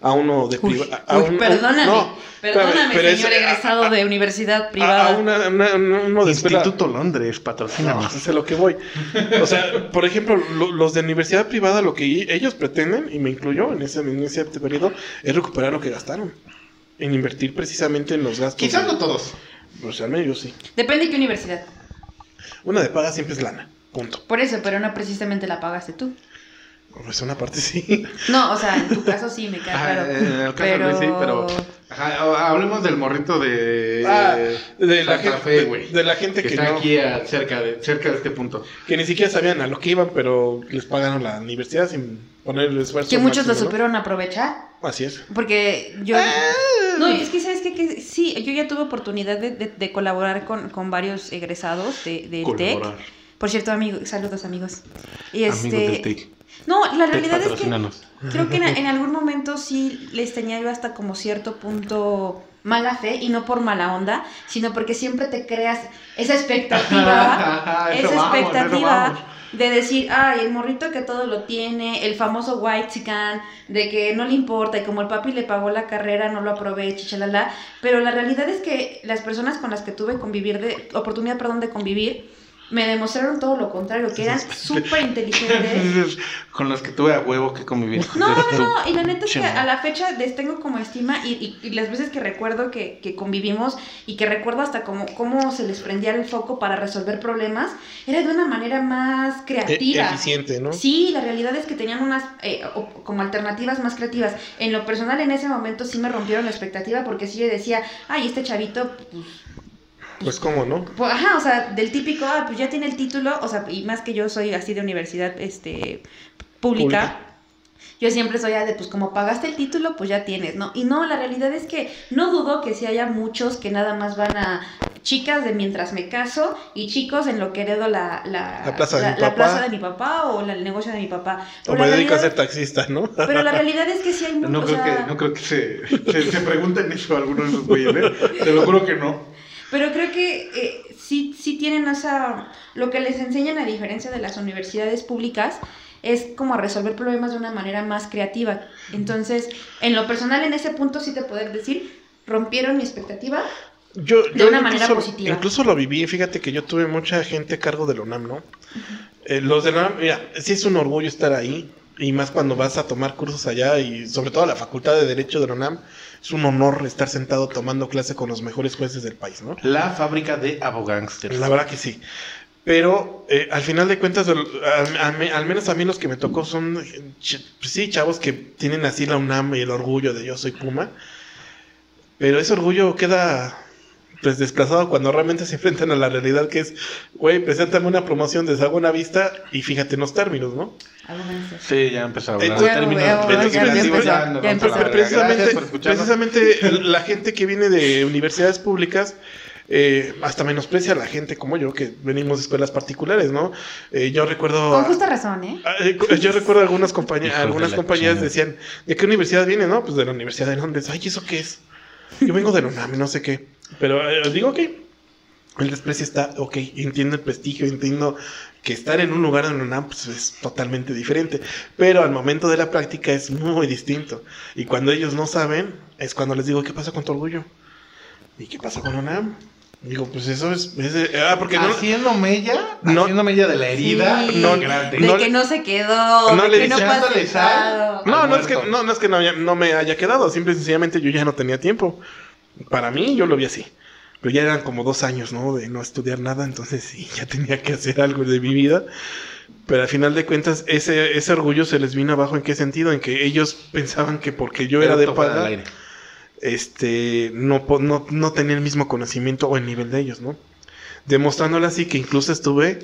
a uno de Uy, privada. a uy, un- perdóname, no, perdóname, pero señor es- egresado de universidad a- privada. A, una, una- una- uno de escuela- Instituto Londres, No, patrocínanos. es a lo que voy. O sea, por ejemplo, lo- los de universidad privada, lo que ellos pretenden, y me incluyo en ese, en ese periodo, es recuperar lo que gastaron. En invertir precisamente en los gastos. Quizás no todos. Sea, al menos yo sí. Depende de qué universidad. Una de paga siempre es lana. Punto. Por eso, pero no precisamente la pagaste tú. Pues una parte sí. No, o sea, en tu caso sí me queda Ajá, claro. en el caso de Luis, sí, pero. Ajá, hablemos del morrito de. Ah, de la, gente, Fe, de la gente que que, está no- aquí a- cerca, de, cerca de este punto. que ni siquiera sabían a lo que iban, pero les pagaron la universidad sin poner el esfuerzo. Que muchos lo máximo, ¿no? supieron aprovechar. Así es. Porque yo... Ah. No, es que sabes qué? que sí, yo ya tuve oportunidad de, de- de colaborar con, con varios egresados de, del TEC. Por cierto, amigos, saludos amigos. Y Amigos este, del TEC. No, la realidad es que creo que en, en algún momento sí les tenía yo hasta como cierto punto mala fe y no por mala onda, sino porque siempre te creas esa expectativa, esa vamos, expectativa de decir, ay, el morrito que todo lo tiene, el famoso white chican, de que no le importa y como el papi le pagó la carrera no lo aproveche, chalala, pero la realidad es que las personas con las que tuve convivir de oportunidad, perdón, de convivir me demostraron todo lo contrario, que eran súper inteligentes. Con los que tuve a huevo que convivir. No, no, no, y la neta es que a la fecha les tengo como estima y, y- y las veces que recuerdo que, que convivimos y que recuerdo hasta cómo, cómo se les prendía el foco para resolver problemas, era de una manera más E- creativa. eficiente, ¿no? Sí, la realidad es que tenían unas eh, como alternativas más creativas. En lo personal, en ese momento sí me rompieron la expectativa porque sí yo decía, ay, este chavito, pues, Pues cómo, ¿no? pues, ajá, o sea, del típico, ah, pues ya tiene el título, o sea, y más que yo soy así de universidad este, pública, Pública. yo siempre soy de, pues como pagaste el título, pues ya tienes, ¿no? Y no, la realidad es que no dudo que sí haya muchos que nada más van a chicas de mientras me caso y chicos en lo que heredo la, la, La plaza de mi la papá. plaza de mi papá o la- el negocio de mi papá. O me la dedico a ser realidad- taxista, ¿no? pero la realidad es que sí hay muchos. No creo, que, no creo que se, se, se pregunten eso a alguno de esos güeyes, ¿eh? Te lo juro que no. Pero creo que eh, sí, sí tienen esa... Lo que les enseñan a diferencia de las universidades públicas es como resolver problemas de una manera más creativa. Entonces, en lo personal, en ese punto sí te poder decir, rompieron mi expectativa Yo, de yo una incluso, manera positiva. incluso lo viví, fíjate que yo tuve mucha gente a cargo de la UNAM, ¿no? Eh, los de la UNAM, mira, sí es un orgullo estar ahí, y más cuando vas a tomar cursos allá, y sobre todo a la Facultad de Derecho de la UNAM, es un honor estar sentado tomando clase con los mejores jueces del país, ¿no? La fábrica de abogánsters. La verdad que sí. Pero eh, al final de cuentas, al, al- al me- al menos a mí los que me tocó son, ch- pues sí, chavos que tienen así la UNAM y el orgullo de yo soy Puma. Pero ese orgullo queda pues desplazado cuando realmente se enfrentan a la realidad que es, güey, preséntame una promoción, deshago una vista y fíjate en los términos, ¿no? Algo menos así. Sí, ya empezó a hablar Entonces- términos. Ya, ya, ya empezó, ya empezó. precisamente, precisamente la gente que viene de universidades públicas eh, hasta menosprecia a la gente como yo, que venimos de escuelas particulares, ¿no? Eh, yo recuerdo... Con justa razón, ¿eh? Ah, eh, Yo recuerdo algunas compañías, de algunas compañías decían, ¿de qué universidad viene? No, pues de la Universidad de Londres. Ay, ¿eso qué es? Yo vengo de la UNAM, no sé qué. Pero eh, digo que el desprecio está, ok, entiendo el prestigio, entiendo que estar en un lugar de la UNAM pues, es totalmente diferente. Pero al momento de la práctica es muy distinto. Y cuando ellos no saben, es cuando les digo, ¿qué pasa con tu orgullo? ¿Y qué pasa con UNAM? Digo, pues eso es... es de- ah, porque no... Haciendo mella, No. haciendo mella de la herida Sí, no, grande. de no que no se quedó, no de le que no aceptado. No, no es, que, no, no es que no, haya- no me haya quedado, simple y sencillamente yo ya no tenía tiempo. Para mí yo lo vi así. Pero ya eran como dos años, ¿no? De no estudiar nada, entonces sí, ya tenía que hacer algo de mi vida. Pero al final de cuentas, ese, ese orgullo se les vino abajo. ¿En qué sentido? En que ellos pensaban que porque yo era de paga, este, no, no, no tenía el mismo conocimiento o el nivel de ellos, ¿no? Demostrándole así que incluso estuve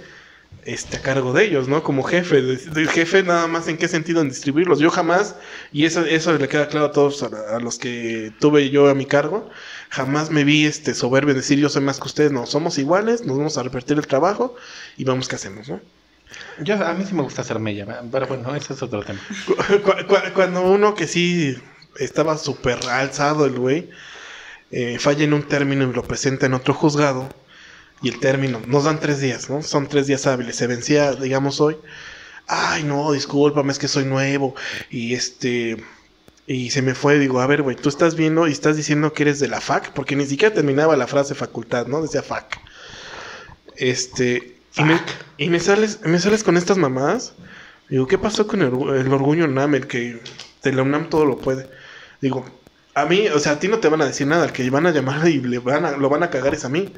este, a cargo de ellos, ¿no? Como jefe, de jefe nada más en qué sentido en distribuirlos. Yo jamás, y eso, eso le queda claro a todos, a, a los que tuve yo a mi cargo, jamás me vi este soberbio en decir yo soy más que ustedes, no, somos iguales, nos vamos a repartir el trabajo y vamos qué hacemos, ¿no? Yo, a mí sí me gusta hacer mella, pero bueno, ese es otro tema. Cu- cu- cu- Cuando uno que sí estaba súper alzado el güey, eh, falla en un término y lo presenta en otro juzgado, y el término, nos dan tres días, ¿no? Son tres días hábiles, se vencía, digamos, hoy. Ay, no, discúlpame, es que soy nuevo, y este... Y se me fue, digo, a ver, güey, tú estás viendo y estás diciendo que eres de la FAC, porque ni siquiera terminaba la frase facultad, ¿no? Decía FAC. Este... Y me, y me sales, me sales con estas mamadas. Digo, ¿qué pasó con el, orgu- el orgullo UNAM? El que de la UNAM todo lo puede. Digo, a mí, o sea, a ti no te van a decir nada. El que van a llamar y le van a, lo van a cagar es a mí.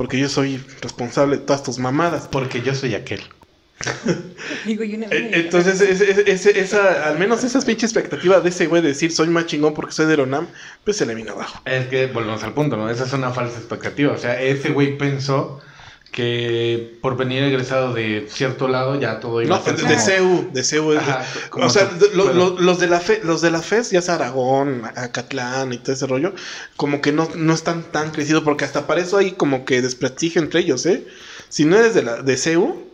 Porque yo soy responsable de todas tus mamadas. Porque yo soy aquel. Eh, Entonces, ese- ese- ese- esa, al menos esa pinche expectativa de ese güey de decir soy más chingón porque soy de la UNAM, pues se le vino abajo. Es que volvemos al punto, ¿no? Esa es una falsa expectativa. O sea, ese güey pensó que por venir egresado de cierto lado ya todo iba No, a ser de, de CEU, de CEU. es- Ajá, o sea, lo- los de la fe, los de la FES, ya sea Aragón, Acatlán y todo ese rollo, como que no, no están tan crecidos porque hasta para eso hay como que desprestigio entre ellos, ¿eh? Si no eres de la de CEU,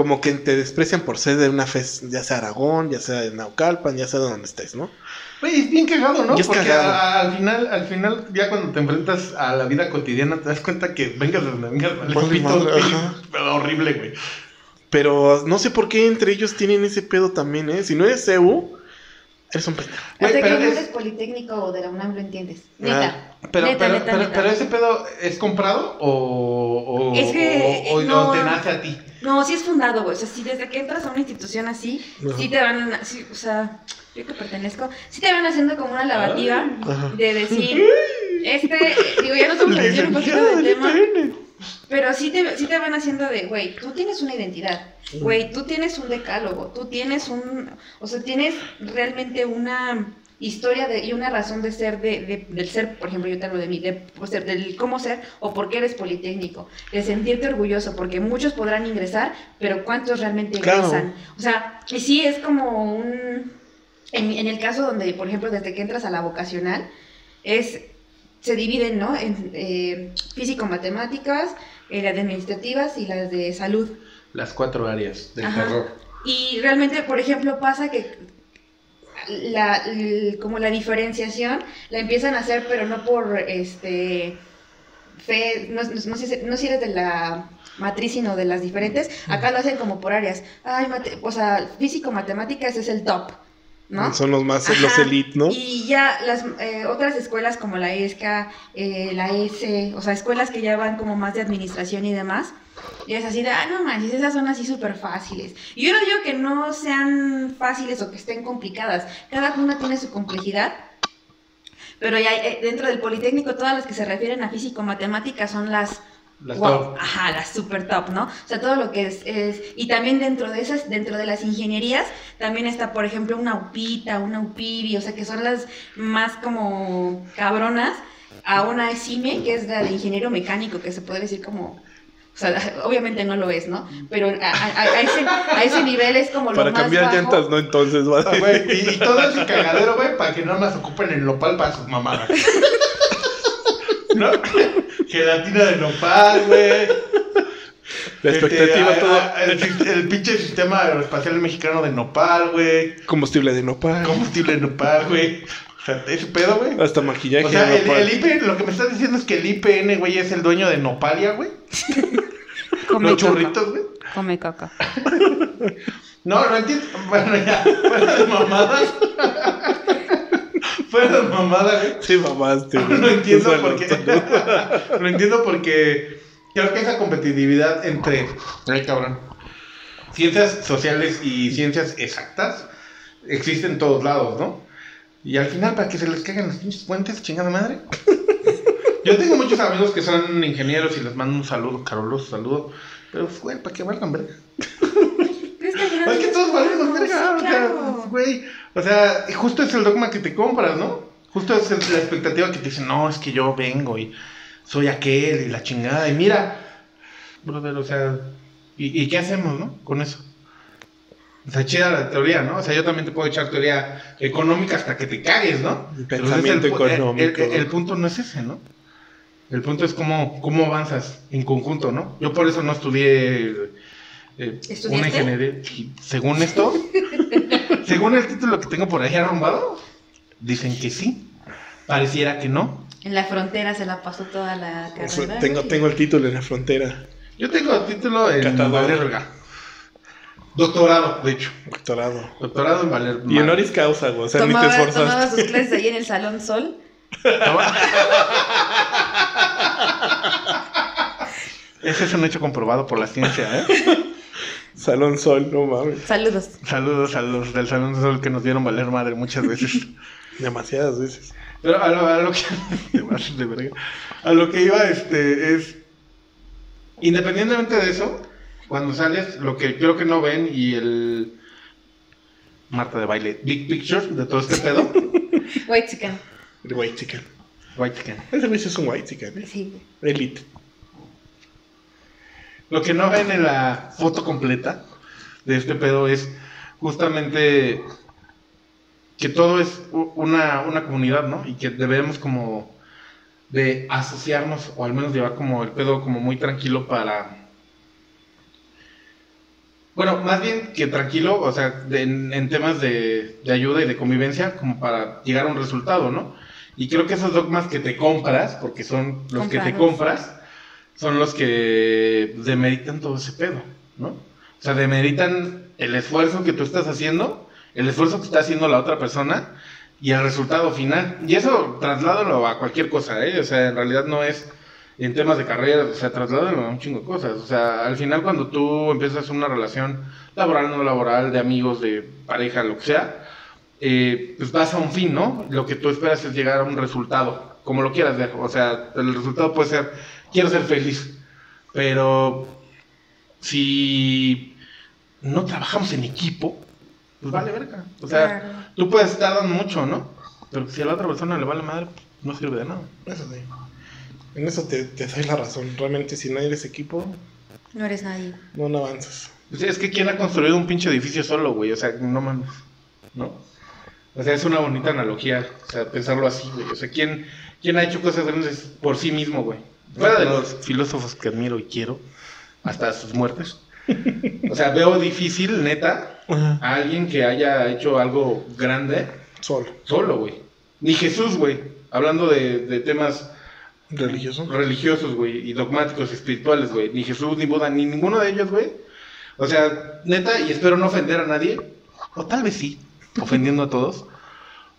como que te desprecian por ser de una FES, ya sea Aragón, ya sea de Naucalpan, ya sea de donde estés, ¿no? Güey, es bien cagado, ¿no? Y es Porque cagado. a- al final, al final, ya cuando te enfrentas a la vida cotidiana, te das cuenta que vengas de donde vengas, vale pito, pero horrible, güey. Pero no sé por qué entre ellos tienen ese pedo también, ¿eh? Si no eres CEU, eres un pendejo. Güey, Hasta que pero no es- eres Politécnico o de la UNAM lo entiendes. Ah, Neta. Pero, neta, pero, neta, pero, neta. pero ese pedo es comprado o, o, Es que, o, o- no. o te nace a ti. No, sí es fundado, güey. O sea, si desde que entras a una institución así, Ajá. sí te van, sí, o sea, yo que pertenezco, sí te van haciendo como una lavativa Ajá. de decir, este, digo, ya no estamos desviando un poquito del tema, pero sí te, sí te van haciendo de, güey, tú tienes una identidad, güey, tú tienes un decálogo, tú tienes un, o sea, tienes realmente una historia de, y una razón de ser, de, de- del ser, por ejemplo, yo te hablo de mí, de, pues, del cómo ser o por qué eres politécnico, de sentirte orgulloso, porque muchos podrán ingresar, pero ¿cuántos realmente Claro. ingresan? O sea, y sí es como un, en, en el caso donde, por ejemplo, desde que entras a la vocacional, es se dividen, ¿no? En eh, físico-matemáticas, eh, las de administrativas y las de salud. Las cuatro áreas del Ajá. terror. Y realmente, por ejemplo, pasa que la, como la diferenciación la empiezan a hacer, pero no por este fe, no, no- no sé, si- no si eres de la matriz, sino de las diferentes, acá lo hacen como por áreas. Ay, mate- o sea, físico, matemáticas es el top, ¿no? Son los más, los elite, ¿no? Y ya las eh, otras escuelas como la ESCA, eh, la ESE, o sea, escuelas que ya van como más de administración y demás, y es así de, ah, no manches, esas son así súper fáciles. Y yo no digo que no sean fáciles o que estén complicadas, cada una tiene su complejidad. Pero ya eh, dentro del Politécnico, todas las que se refieren a físico-matemáticas son las Las Wow, top. Ajá, las super top, ¿no? O sea, todo lo que es, es- Y también dentro de esas, dentro de las ingenierías, también está, por ejemplo, una UPITA, una UPIBI, o sea, que son las más como cabronas, a una ESIME, que es la de ingeniero mecánico, que se puede decir como... O sea, obviamente no lo es, ¿no? Pero a, a- a ese, a ese nivel es como lo Para más cambiar bajo. llantas, ¿no? Entonces, va. Ah, güey, y, y todo ese cagadero, güey, para que nada más ocupen el nopal para sus mamadas. ¿No? Gelatina de nopal, güey. La Este, expectativa, a- a- el, el pinche sistema aeroespacial mexicano de nopal, güey. Combustible de nopal. Combustible de nopal, güey. O sea, ese pedo, güey. Hasta maquillaje O sea, de el, nopal. el IPN, lo que me estás diciendo es que el IPN, güey, es el dueño de Nopalia, güey. Come Los churritos, güey. Come caca. No, no entiendo. Bueno, ya, fuera de mamadas. Fuera güey. Sí, mamaste, güey. No entiendo por qué. No entiendo porque creo que esa competitividad entre, ay cabrón, ciencias sociales y ciencias exactas existe en todos lados, ¿no? Y al final, para que se les caigan los pinches puentes, chingada madre. Yo tengo muchos amigos que son ingenieros y les mando un saludo, carolos, saludo. Pero, güey, para que valgan verga. Es que todos valemos Sí, verga, o sea, claro. Güey. O sea, justo es el dogma que te compras, ¿no? Justo es el- la expectativa que te dicen, no, es que yo vengo y soy aquel y la chingada. Y mira, brother, o sea, ¿y, y qué hacemos, no? Con eso. O sea, chida la teoría, ¿no? O sea, yo también te puedo echar teoría económica hasta que te cagues, ¿no? Es Pensamiento el el- económico. El, el punto no es ese, ¿no? El punto es cómo, cómo avanzas en conjunto, ¿no? Yo por eso no estudié eh, ¿Estudiaste? una ingeniería. Según esto, según el título que tengo por ahí arrumbado, dicen que sí. Pareciera que no. En la frontera se la pasó toda la carrera. tengo, tengo el título en la frontera. Yo tengo el título en. Valerga. Doctorado, de hecho. Doctorado. Doctorado en Valer. Y honoris causa, güey. O sea, ni te tomaba, tomaba esforzaste. sus clases ahí en el Salón Sol. Ese es un hecho comprobado por la ciencia, ¿eh? Salón Sol, no mames. Saludos. Saludos a los del Salón Sol que nos vieron valer madre muchas veces. Demasiadas veces. Pero a lo, a lo que. te vas de verga. A lo que iba este es. Independientemente de eso, cuando sales, lo que creo que no ven y el. Marta de baile, Big Picture de todo este pedo. White chicken. White chicken. White chicken. Ese sí es un white chicken, ¿eh? Sí. Elite. Lo que no ven en la foto completa de este pedo es justamente que todo es una, una comunidad, ¿no? Y que debemos como de asociarnos o al menos llevar como el pedo como muy tranquilo para... Bueno, más bien que tranquilo, o sea, de- en, en temas de, de ayuda y de convivencia, como para llegar a un resultado, ¿no? Y creo que esos dogmas que te compras, porque son los que te compras, son los que demeritan todo ese pedo, ¿no? O sea, demeritan el esfuerzo que tú estás haciendo, el esfuerzo que está haciendo la otra persona y el resultado final. Y eso trasládalo a cualquier cosa, ¿eh? O sea, en realidad no es en temas de carrera, o sea, trasládalo a un chingo de cosas. O sea, al final cuando tú empiezas una relación laboral, no laboral, de amigos, de pareja, lo que sea, eh, pues vas a un fin, ¿no? Lo que tú esperas es llegar a un resultado, como lo quieras ver. O sea, el resultado puede ser, quiero ser feliz, pero si no trabajamos en equipo, pues vale verga. O sea, Claro. tú puedes estar dando mucho, ¿no? Pero si a la otra persona le vale madre, pues, no sirve de nada. Eso sí. En eso te, te doy la razón. Realmente, si no eres equipo, No eres nadie. no, no avanzas. O sea, es que ¿quién ha construido un pinche edificio solo, güey? O sea, no mames, ¿no? O sea, es una bonita analogía, o sea, pensarlo así, güey. O sea, ¿quién, quién ha hecho cosas grandes por sí mismo, güey? Fuera de los filósofos que admiro y quiero, hasta sus muertes. O sea, veo difícil, neta, a alguien que haya hecho algo grande Solo. solo, güey. Ni Jesús, güey. Hablando de, de temas Religioso. religiosos, güey, y dogmáticos, espirituales, güey. Ni Jesús, ni Buda, ni ninguno de ellos, güey. O sea, neta, y espero no ofender a nadie, o tal vez sí, ofendiendo a todos.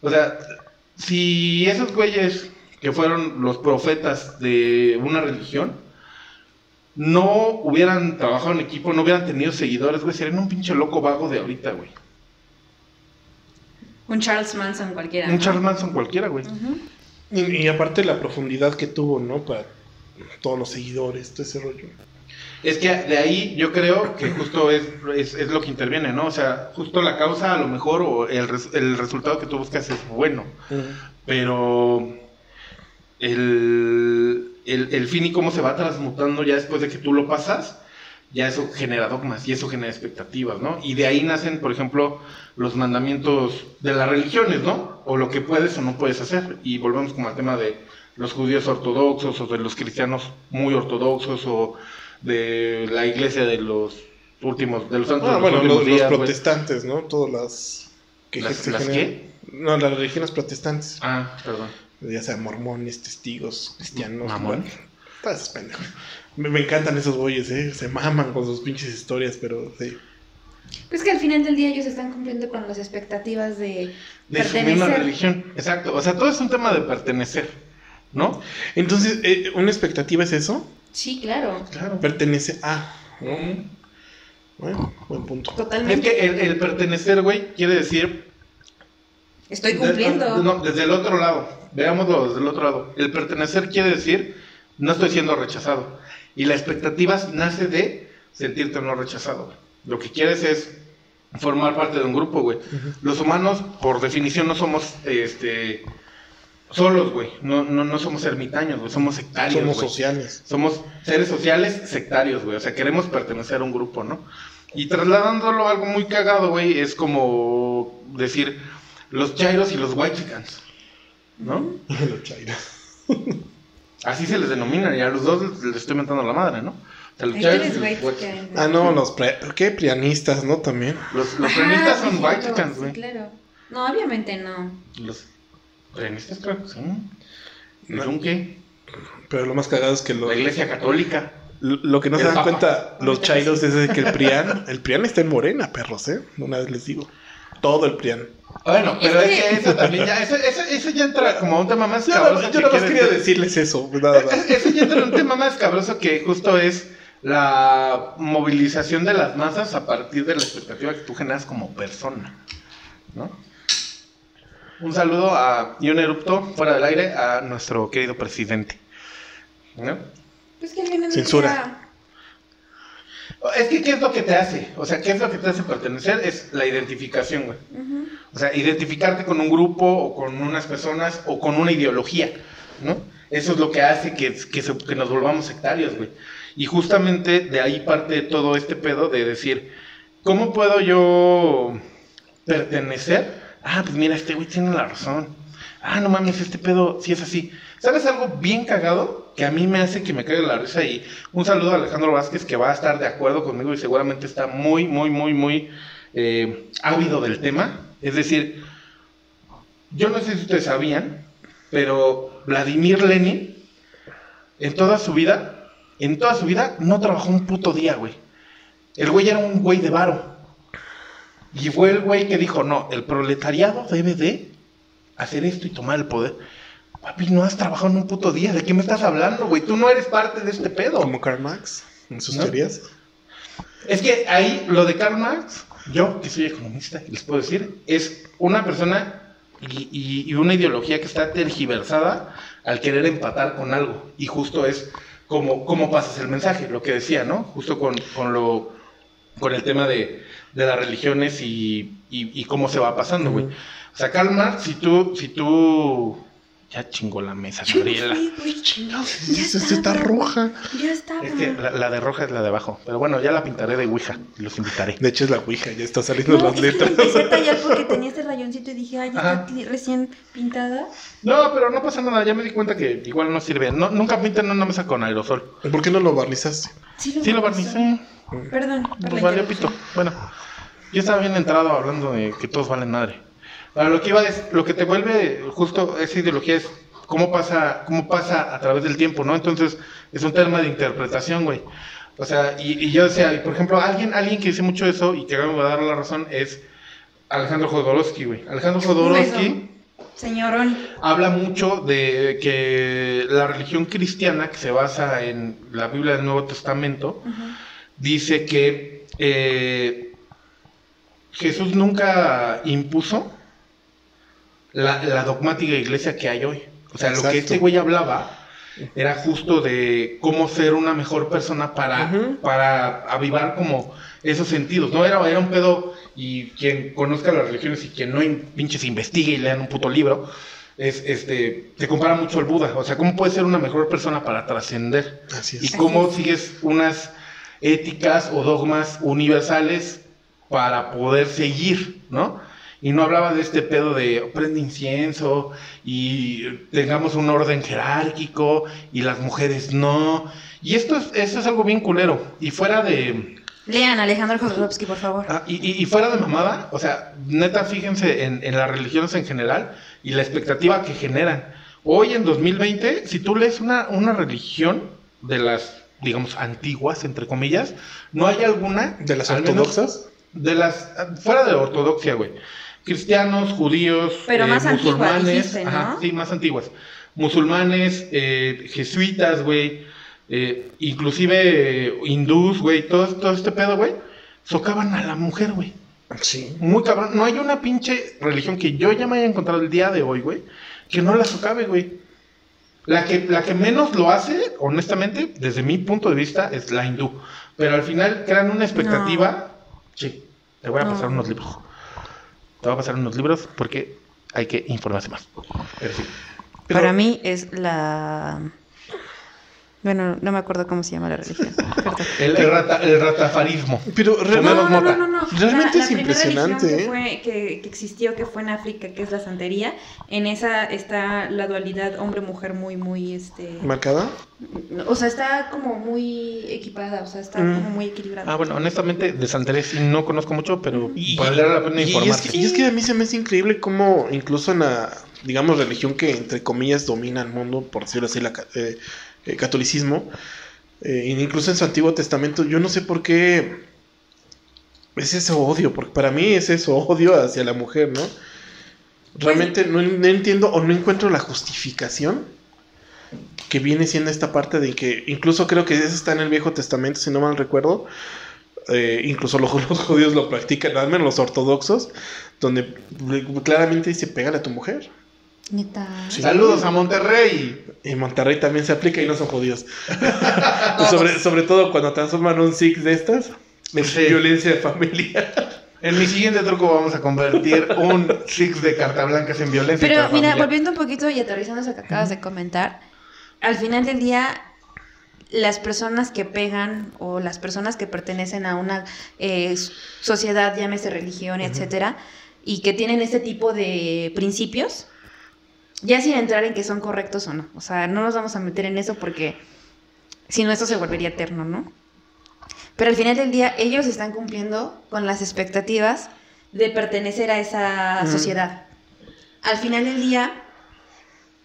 O sea, si esos güeyes que fueron los profetas de una religión, no hubieran trabajado en equipo, no hubieran tenido seguidores, güey, serían un pinche loco vago de ahorita, güey. Un Charles Manson cualquiera. Un ¿no? Charles Manson cualquiera, güey. Ujú. Y, y aparte la profundidad que tuvo, ¿no? Para todos los seguidores, todo ese rollo. Es que de ahí yo creo que justo es, es, es lo que interviene, ¿no? O sea, justo la causa a lo mejor o el, res- el resultado que tú buscas es bueno, pero el, el, el fin y cómo se va transmutando ya después de que tú lo pasas, ya eso genera dogmas y eso genera expectativas, ¿no? Y de ahí nacen, por ejemplo, los mandamientos de las religiones, ¿no? O lo que puedes o no puedes hacer. Y volvemos como al tema de los judíos ortodoxos o de los cristianos muy ortodoxos o de la iglesia de los últimos, de los santos Ah, de los bueno, los, días, protestantes, ¿no? Todas las que ¿Las- las. No, las religiones protestantes. Ah, perdón. Ya sea mormones, testigos, cristianos. Mamón. bueno, todas esas pendejas. Me, me encantan esos güeyes, ¿eh? Se maman con sus pinches historias, pero sí. Pues que al final del día ellos están cumpliendo con las expectativas de, De su misma religión. Exacto. O sea, todo es un tema de pertenecer, ¿no? Entonces, eh, ¿una expectativa es eso? Sí, claro. Claro. Pertenece a. ¿no? Bueno, buen punto. Es Totalmente. que el, el pertenecer, güey, quiere decir Estoy cumpliendo. no, desde el otro lado. Veámoslo desde el otro lado. El pertenecer quiere decir no estoy siendo rechazado. Y la expectativa nace de sentirte no rechazado. Lo que quieres es formar parte de un grupo, güey. Los humanos, por definición, no somos este solos, güey. No, no, no somos ermitaños, güey. Somos sectarios. Somos güey. sociales. Somos seres sociales sectarios, güey. O sea, queremos pertenecer a un grupo, ¿no? Y trasladándolo a algo muy cagado, güey, es como decir los chairos y los white chickens, ¿no? Los chairos. Así se les denomina y a los dos les estoy mentando la madre, ¿no? O sea, los chairos los white white. Ah, no, los pre- ¿qué? Prianistas, ¿no? También. Los, los Ajá, sí, son white chickens, sí, güey. claro. No, obviamente no. Los prenistas, creo que sí. ¿Y son qué? Pero lo más cagado es que lo, La iglesia católica. lo que no se dan Papa. cuenta los chairos es que el Prian, el Prian está en Morena, perros, ¿eh? Una vez les digo. Todo el Prian. Bueno, pero Es que- que eso también ya, eso, eso, eso ya entra como un tema más Yo, cabroso. no, que yo nada más quería decir- decirles eso. pues, Nada más. Eso ya entra en un tema más cabroso que justo es la movilización de las masas a partir de la expectativa que tú generas como persona, ¿no? Un saludo a, y un erupto fuera del aire a nuestro querido presidente. ¿no? Pues que Censura. Es que, ¿qué es lo que te hace? O sea, ¿qué es lo que te hace pertenecer? Es la identificación, güey. O sea, identificarte con un grupo o con unas personas o con una ideología, ¿no? Eso es lo que hace que, que, se- que nos volvamos sectarios, güey. Y justamente de ahí parte todo este pedo de decir, ¿cómo puedo yo pertenecer? Ah, pues mira, este güey tiene la razón. Ah, no mames, este pedo sí es así. ¿Sabes algo bien cagado? Que a mí me hace que me caiga la risa y un saludo a Alejandro Vázquez que va a estar de acuerdo conmigo y seguramente está muy, muy, muy, muy eh, ávido del tema. Es decir, yo no sé si ustedes sabían, pero Vladimir Lenin, en toda su vida, en toda su vida, no trabajó un puto día, güey. El güey era un güey de varo. Y fue el güey que dijo, no, el proletariado debe de hacer esto y tomar el poder. Papi, no has trabajado en un puto día. ¿De qué me estás hablando, güey? Tú no eres parte de este pedo. Como Karl Marx, en sus ¿No? teorías. Es que ahí lo de Karl Marx, yo que soy economista, les puedo decir, es una persona y, y- y una ideología que está tergiversada al querer empatar con algo. Y justo es como cómo pasas el mensaje, lo que decía, ¿no? Justo con, con lo con el tema de, de las religiones y, y- y cómo se va pasando, güey. O sea, Karl Marx, si tú, si tú... Ya chingó la mesa, Gabriela. Sí, güey. Chingados, Ya esta está, está roja. Ya estaba. Es que la, la de roja es la de abajo. Pero bueno, ya la pintaré de Ouija y los invitaré. De hecho es la Ouija, ya está saliendo No, las es que letras. la empecé a tallar porque tenía este rayoncito y dije, ay, ya está recién pintada. No, pero no pasa nada, ya me di cuenta que igual no sirve. No, nunca pinten en una mesa con aerosol. ¿Por qué no lo barnizaste? Sí lo, Sí lo barnicé. Perdón. Pues valió pito. Bueno, yo estaba bien entrado hablando de que todos valen madre. Para lo que iba es, lo que te vuelve justo esa ideología es cómo pasa, cómo pasa a través del tiempo, ¿no? Entonces, es un tema de interpretación, güey. O sea, y, y yo decía, por ejemplo, alguien, alguien que dice mucho eso y que me va a dar la razón es Alejandro Jodorowsky, güey. Alejandro Jodorowsky Señorón. habla mucho de que la religión cristiana, que se basa en la Biblia del Nuevo Testamento, dice que eh, Jesús nunca impuso la, la dogmática iglesia que hay hoy. O sea, lo que este güey hablaba era justo de cómo ser una mejor persona para, para avivar como esos sentidos. No era, era un pedo, y quien conozca las religiones y quien no in- pinches investigue y lean un puto libro, es, este, se compara mucho al Buda. O sea, ¿cómo puedes ser una mejor persona para trascender? Así y cómo sigues unas éticas o dogmas universales para poder seguir, ¿no? Y no hablaba de este pedo de prende incienso y tengamos un orden jerárquico y las mujeres no. Y esto es, esto es algo bien culero. Y fuera de, Lean Alejandro Jodorowsky, por favor. Ah, y, y- y fuera de mamada, o sea, neta, fíjense en, en las religiones en general y la expectativa que generan. Hoy en 2020, si tú lees una, una religión de las, digamos, antiguas, entre comillas, no hay alguna... ¿De las menos ortodoxas? De las... Fuera de ortodoxia, güey. Cristianos, judíos, Pero más antigua, musulmanes. dijiste, ¿no? ajá, sí, más antiguas. Musulmanes, eh, jesuitas, güey. eh, inclusive eh, hindús, güey. Todo, todo este pedo, güey. Socavan a la mujer, güey. Sí. Muy cabrón. No hay una pinche religión que yo ya me haya encontrado el día de hoy, güey, que no la socave, güey. La que, la que menos lo hace, honestamente, desde mi punto de vista, es la hindú. Pero al final crean una expectativa. Sí, te voy a No. pasar unos libros. Te voy a pasar unos libros porque hay que informarse más. Pero sí. Pero- Para mí es la... Bueno, no me acuerdo cómo se llama la religión. El, el rata- el ratafarismo. Pero No, realmente. no, mota. Realmente La- es la primera impresionante, religión ¿eh? Que, fue, que, que existió, que fue en África, que es la santería. En esa está la dualidad hombre-mujer muy, muy, este... ¿Marcada? O sea, está como muy equipada, o sea, está Mm. como muy equilibrada. Ah, bueno, honestamente, de Santería sí no conozco mucho, pero Y- valdría la pena Y, y es informarse. que, y es que a mí se me hace increíble cómo incluso en la, digamos, religión que entre comillas domina el mundo, por decirlo así, la ca- eh, catolicismo, eh, incluso en su Antiguo Testamento, yo no sé por qué es ese odio, porque para mí es eso, odio hacia la mujer, ¿no? Realmente no, no entiendo o no encuentro la justificación que viene siendo esta parte de que incluso creo que eso está en el Viejo Testamento, si no mal recuerdo, eh, incluso los, los judíos lo practican, al menos los ortodoxos, donde claramente dice, pégale a tu mujer. Neta. Sí. Saludos a Monterrey. En Monterrey también se aplica y no son judíos. sobre, sobre todo cuando transforman un Sikh de estas en Sí. violencia familiar. En mi siguiente truco vamos a convertir un six de carta blancas en violencia. Pero mira, volviendo un poquito y aterrizando eso que acabas de comentar, al final del día, las personas que pegan o las personas que pertenecen a una eh, sociedad, llámese religión, etcétera, y que tienen este tipo de principios, ya sin entrar en que son correctos o no. O sea, no nos vamos a meter en eso porque si no, esto se volvería eterno, ¿no? Pero al final del día, ellos están cumpliendo con las expectativas de pertenecer a esa Mm. sociedad. Al final del día,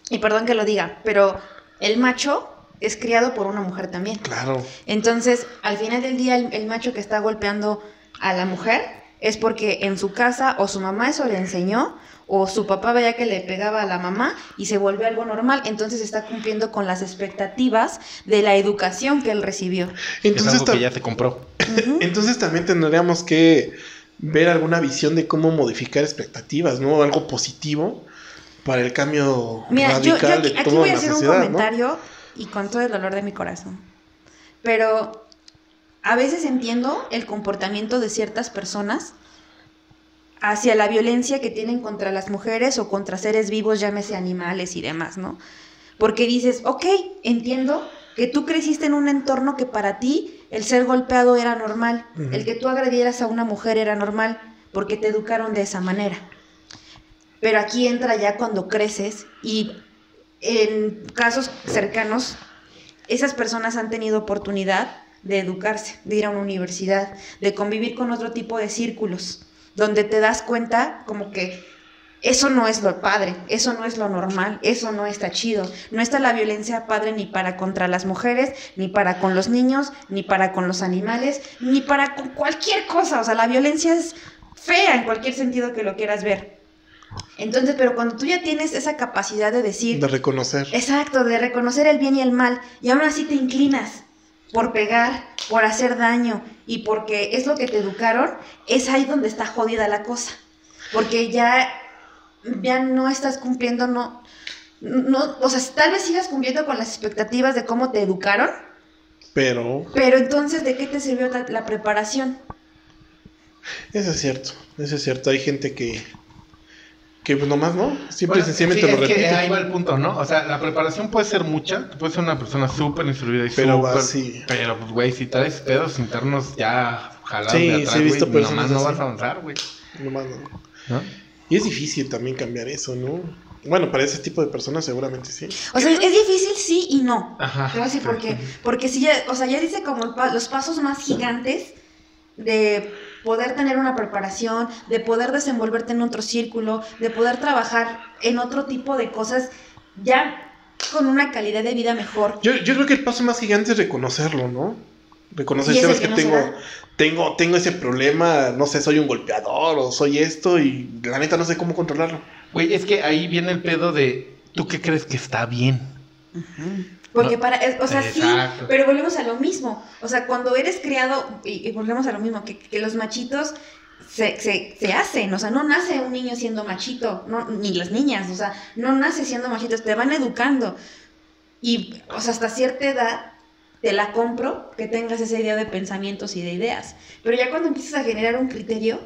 y perdón que lo diga, pero el macho es criado por una mujer también. Claro. Entonces, al final del día, el, el macho que está golpeando a la mujer es porque en su casa o su mamá eso le enseñó o su papá veía que le pegaba a la mamá y se volvió algo normal, entonces está cumpliendo con las expectativas de la educación que él recibió. Es Entonces, algo que ya se compró. Entonces también tendríamos que ver alguna visión de cómo modificar expectativas, ¿no? Algo positivo para el cambio Mira, yo, yo radical aquí, de aquí voy a hacer un comentario y con todo el dolor de mi corazón. Pero a veces entiendo el comportamiento de ciertas personas hacia la violencia que tienen contra las mujeres o contra seres vivos, llámese animales y demás, ¿no? Porque dices, ok, entiendo que tú creciste en un entorno que para ti el ser golpeado era normal, el que tú agredieras a una mujer era normal, porque te educaron de esa manera. Pero aquí entra ya cuando creces y en casos cercanos, esas personas han tenido oportunidad de educarse, de ir a una universidad, de convivir con otro tipo de círculos, donde te das cuenta como que Eso no es lo padre, eso no es lo normal, eso no está chido. No está la violencia padre ni para contra las mujeres, ni para con los niños, ni para con los animales, ni para con cualquier cosa. O sea, la violencia es fea en cualquier sentido que lo quieras ver. Entonces, pero cuando tú ya tienes esa capacidad de decir... De reconocer. Exacto, de reconocer el bien y el mal, y aún así te inclinas por pegar, por hacer daño, y porque es lo que te educaron, es ahí donde está jodida la cosa. Porque ya ya no estás cumpliendo, no, no, o sea, tal vez sigas cumpliendo con las expectativas de cómo te educaron. Pero. Pero entonces, ¿de qué te sirvió la, preparación? Eso es cierto, eso es cierto. Hay gente que, que pues nomás, ¿no? Siempre sencillamente lo repite. ahí va el punto, ¿no? O sea, la preparación puede ser mucha, puedes ser una persona súper instruida y pero súper... Pero, pues, güey, si traes pedos internos ya jalados sí, de atrás, sí, he visto nomás no vas a avanzar, güey. Nomás no. ¿No? Y es difícil también cambiar eso, ¿no? Bueno, para ese tipo de personas seguramente sí. O sea, es difícil sí y no. Ajá. Te voy a decir por qué. Porque si ya, o sea, ya dice como los pasos más gigantes de poder tener una preparación, de poder desenvolverte en otro círculo, de poder trabajar en otro tipo de cosas, ya con una calidad de vida mejor. Yo, yo creo que el paso más gigante es reconocerlo, ¿no? Reconocer, sabes que, tengo, tengo, tengo ese problema, no sé, soy un golpeador o soy esto y la neta no sé cómo controlarlo. Güey, es que ahí viene el pedo de, ¿tú qué crees que está bien? Porque para, o sea, sí, pero volvemos a lo mismo. O sea, cuando eres criado, y, volvemos a lo mismo, que, que los machitos se, se, se, hacen, o sea, no nace un niño siendo machito, no, ni las niñas, o sea, no nace siendo machitos, te van educando. Y, o sea, hasta cierta edad te la compro que tengas esa idea de pensamientos y de ideas. Pero ya cuando empiezas a generar un criterio,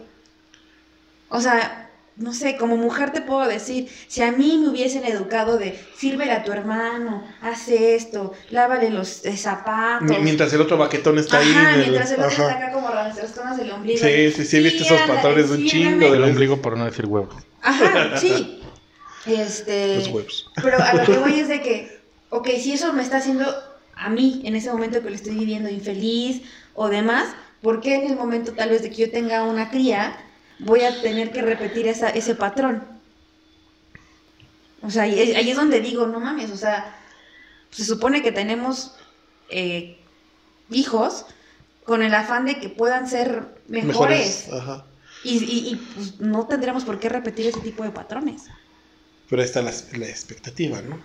o sea, no sé, como mujer te puedo decir, si a mí me hubiesen educado de sírvele a tu hermano, hace esto, lávale los eh, zapatos. Mientras el otro baquetón está ahí. mientras el otro está acá como las del ombligo. Sí, sí, sí, viste esos patrones de un chingo del ombligo por no decir huevos. Ajá, sí. Este. Los huevos. Pero a lo que voy es de que, ok, si eso me está haciendo a mí en ese momento que lo estoy viviendo infeliz o demás, ¿por qué en el momento tal vez de que yo tenga una cría voy a tener que repetir esa, ese patrón? O sea, ahí, es donde digo, no mames, o sea, se supone que tenemos eh, hijos con el afán de que puedan ser mejores. Y, pues, no tendremos por qué repetir ese tipo de patrones. Pero ahí está la expectativa, ¿no?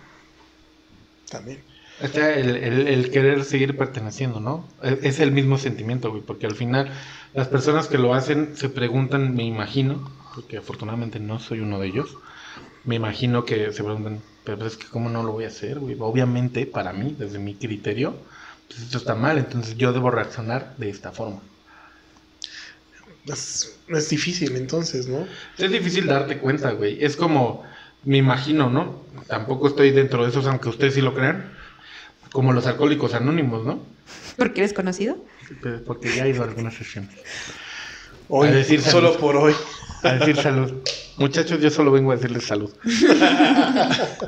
También. O sea, el, querer seguir perteneciendo, ¿no? E, es, el mismo sentimiento, güey, porque al final las personas que lo hacen se preguntan, me imagino, porque afortunadamente no soy uno de ellos, me imagino que se preguntan, pero es que cómo no lo voy a hacer, güey. Obviamente, para mí, desde mi criterio, pues esto está mal, entonces yo debo reaccionar de esta forma. Es, es difícil entonces, ¿no? Es difícil darte cuenta, güey. Es como, me imagino, ¿no? Tampoco estoy dentro de esos, aunque ustedes sí lo crean como los alcohólicos anónimos, ¿no? ¿Porque eres conocido? Porque ya he ido a algunas sesiones. Hoy, a decir solo por hoy. A decir salud. Muchachos, yo solo vengo a decirles salud.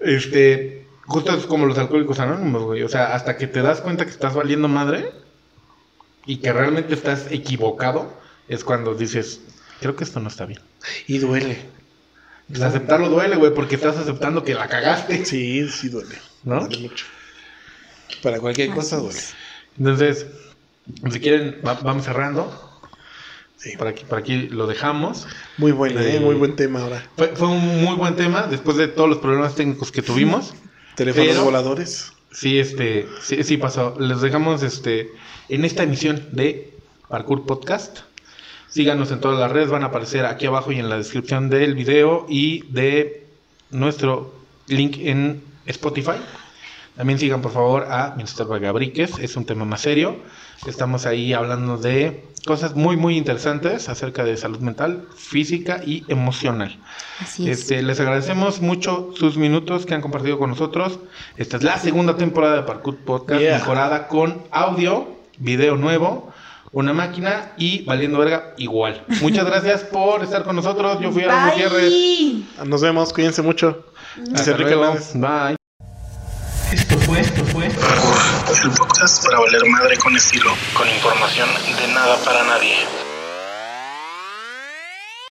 este, justo es como los alcohólicos anónimos, güey. O sea, hasta que te das cuenta que estás valiendo madre y que realmente estás equivocado, es cuando dices, creo que esto no está bien. Y duele. aceptarlo duele, güey, porque estás aceptando que la cagaste. Sí, sí duele. ¿No? Duele mucho. Para cualquier cosa duele. Entonces, si quieren, vamos cerrando. Sí. Por aquí, por aquí lo dejamos. Muy bueno, eh, muy buen tema ahora. Fue, un muy buen tema después de todos los problemas técnicos que tuvimos. Teléfonos voladores. Sí, este, sí, sí pasó. Les dejamos este en esta emisión de Parkour Podcast. Síganos en todas las redes, van a aparecer aquí abajo y en la descripción del video y de nuestro link en Spotify. También sigan por favor a Minister Gabriques, es un tema más serio. Estamos ahí hablando de cosas muy muy interesantes acerca de salud mental, física y emocional. Así es. Este, les agradecemos mucho sus minutos que han compartido con nosotros. Esta es la segunda temporada de Parkour Podcast mejorada con audio, video nuevo, una máquina y valiendo verga igual. Muchas gracias por estar con nosotros. Yo fui a Gutiérrez. Nos vemos, cuídense mucho. Hasta luego. Bye. Esto fue, esto fue. El podcast para valer madre con estilo. Con información de nada para nadie.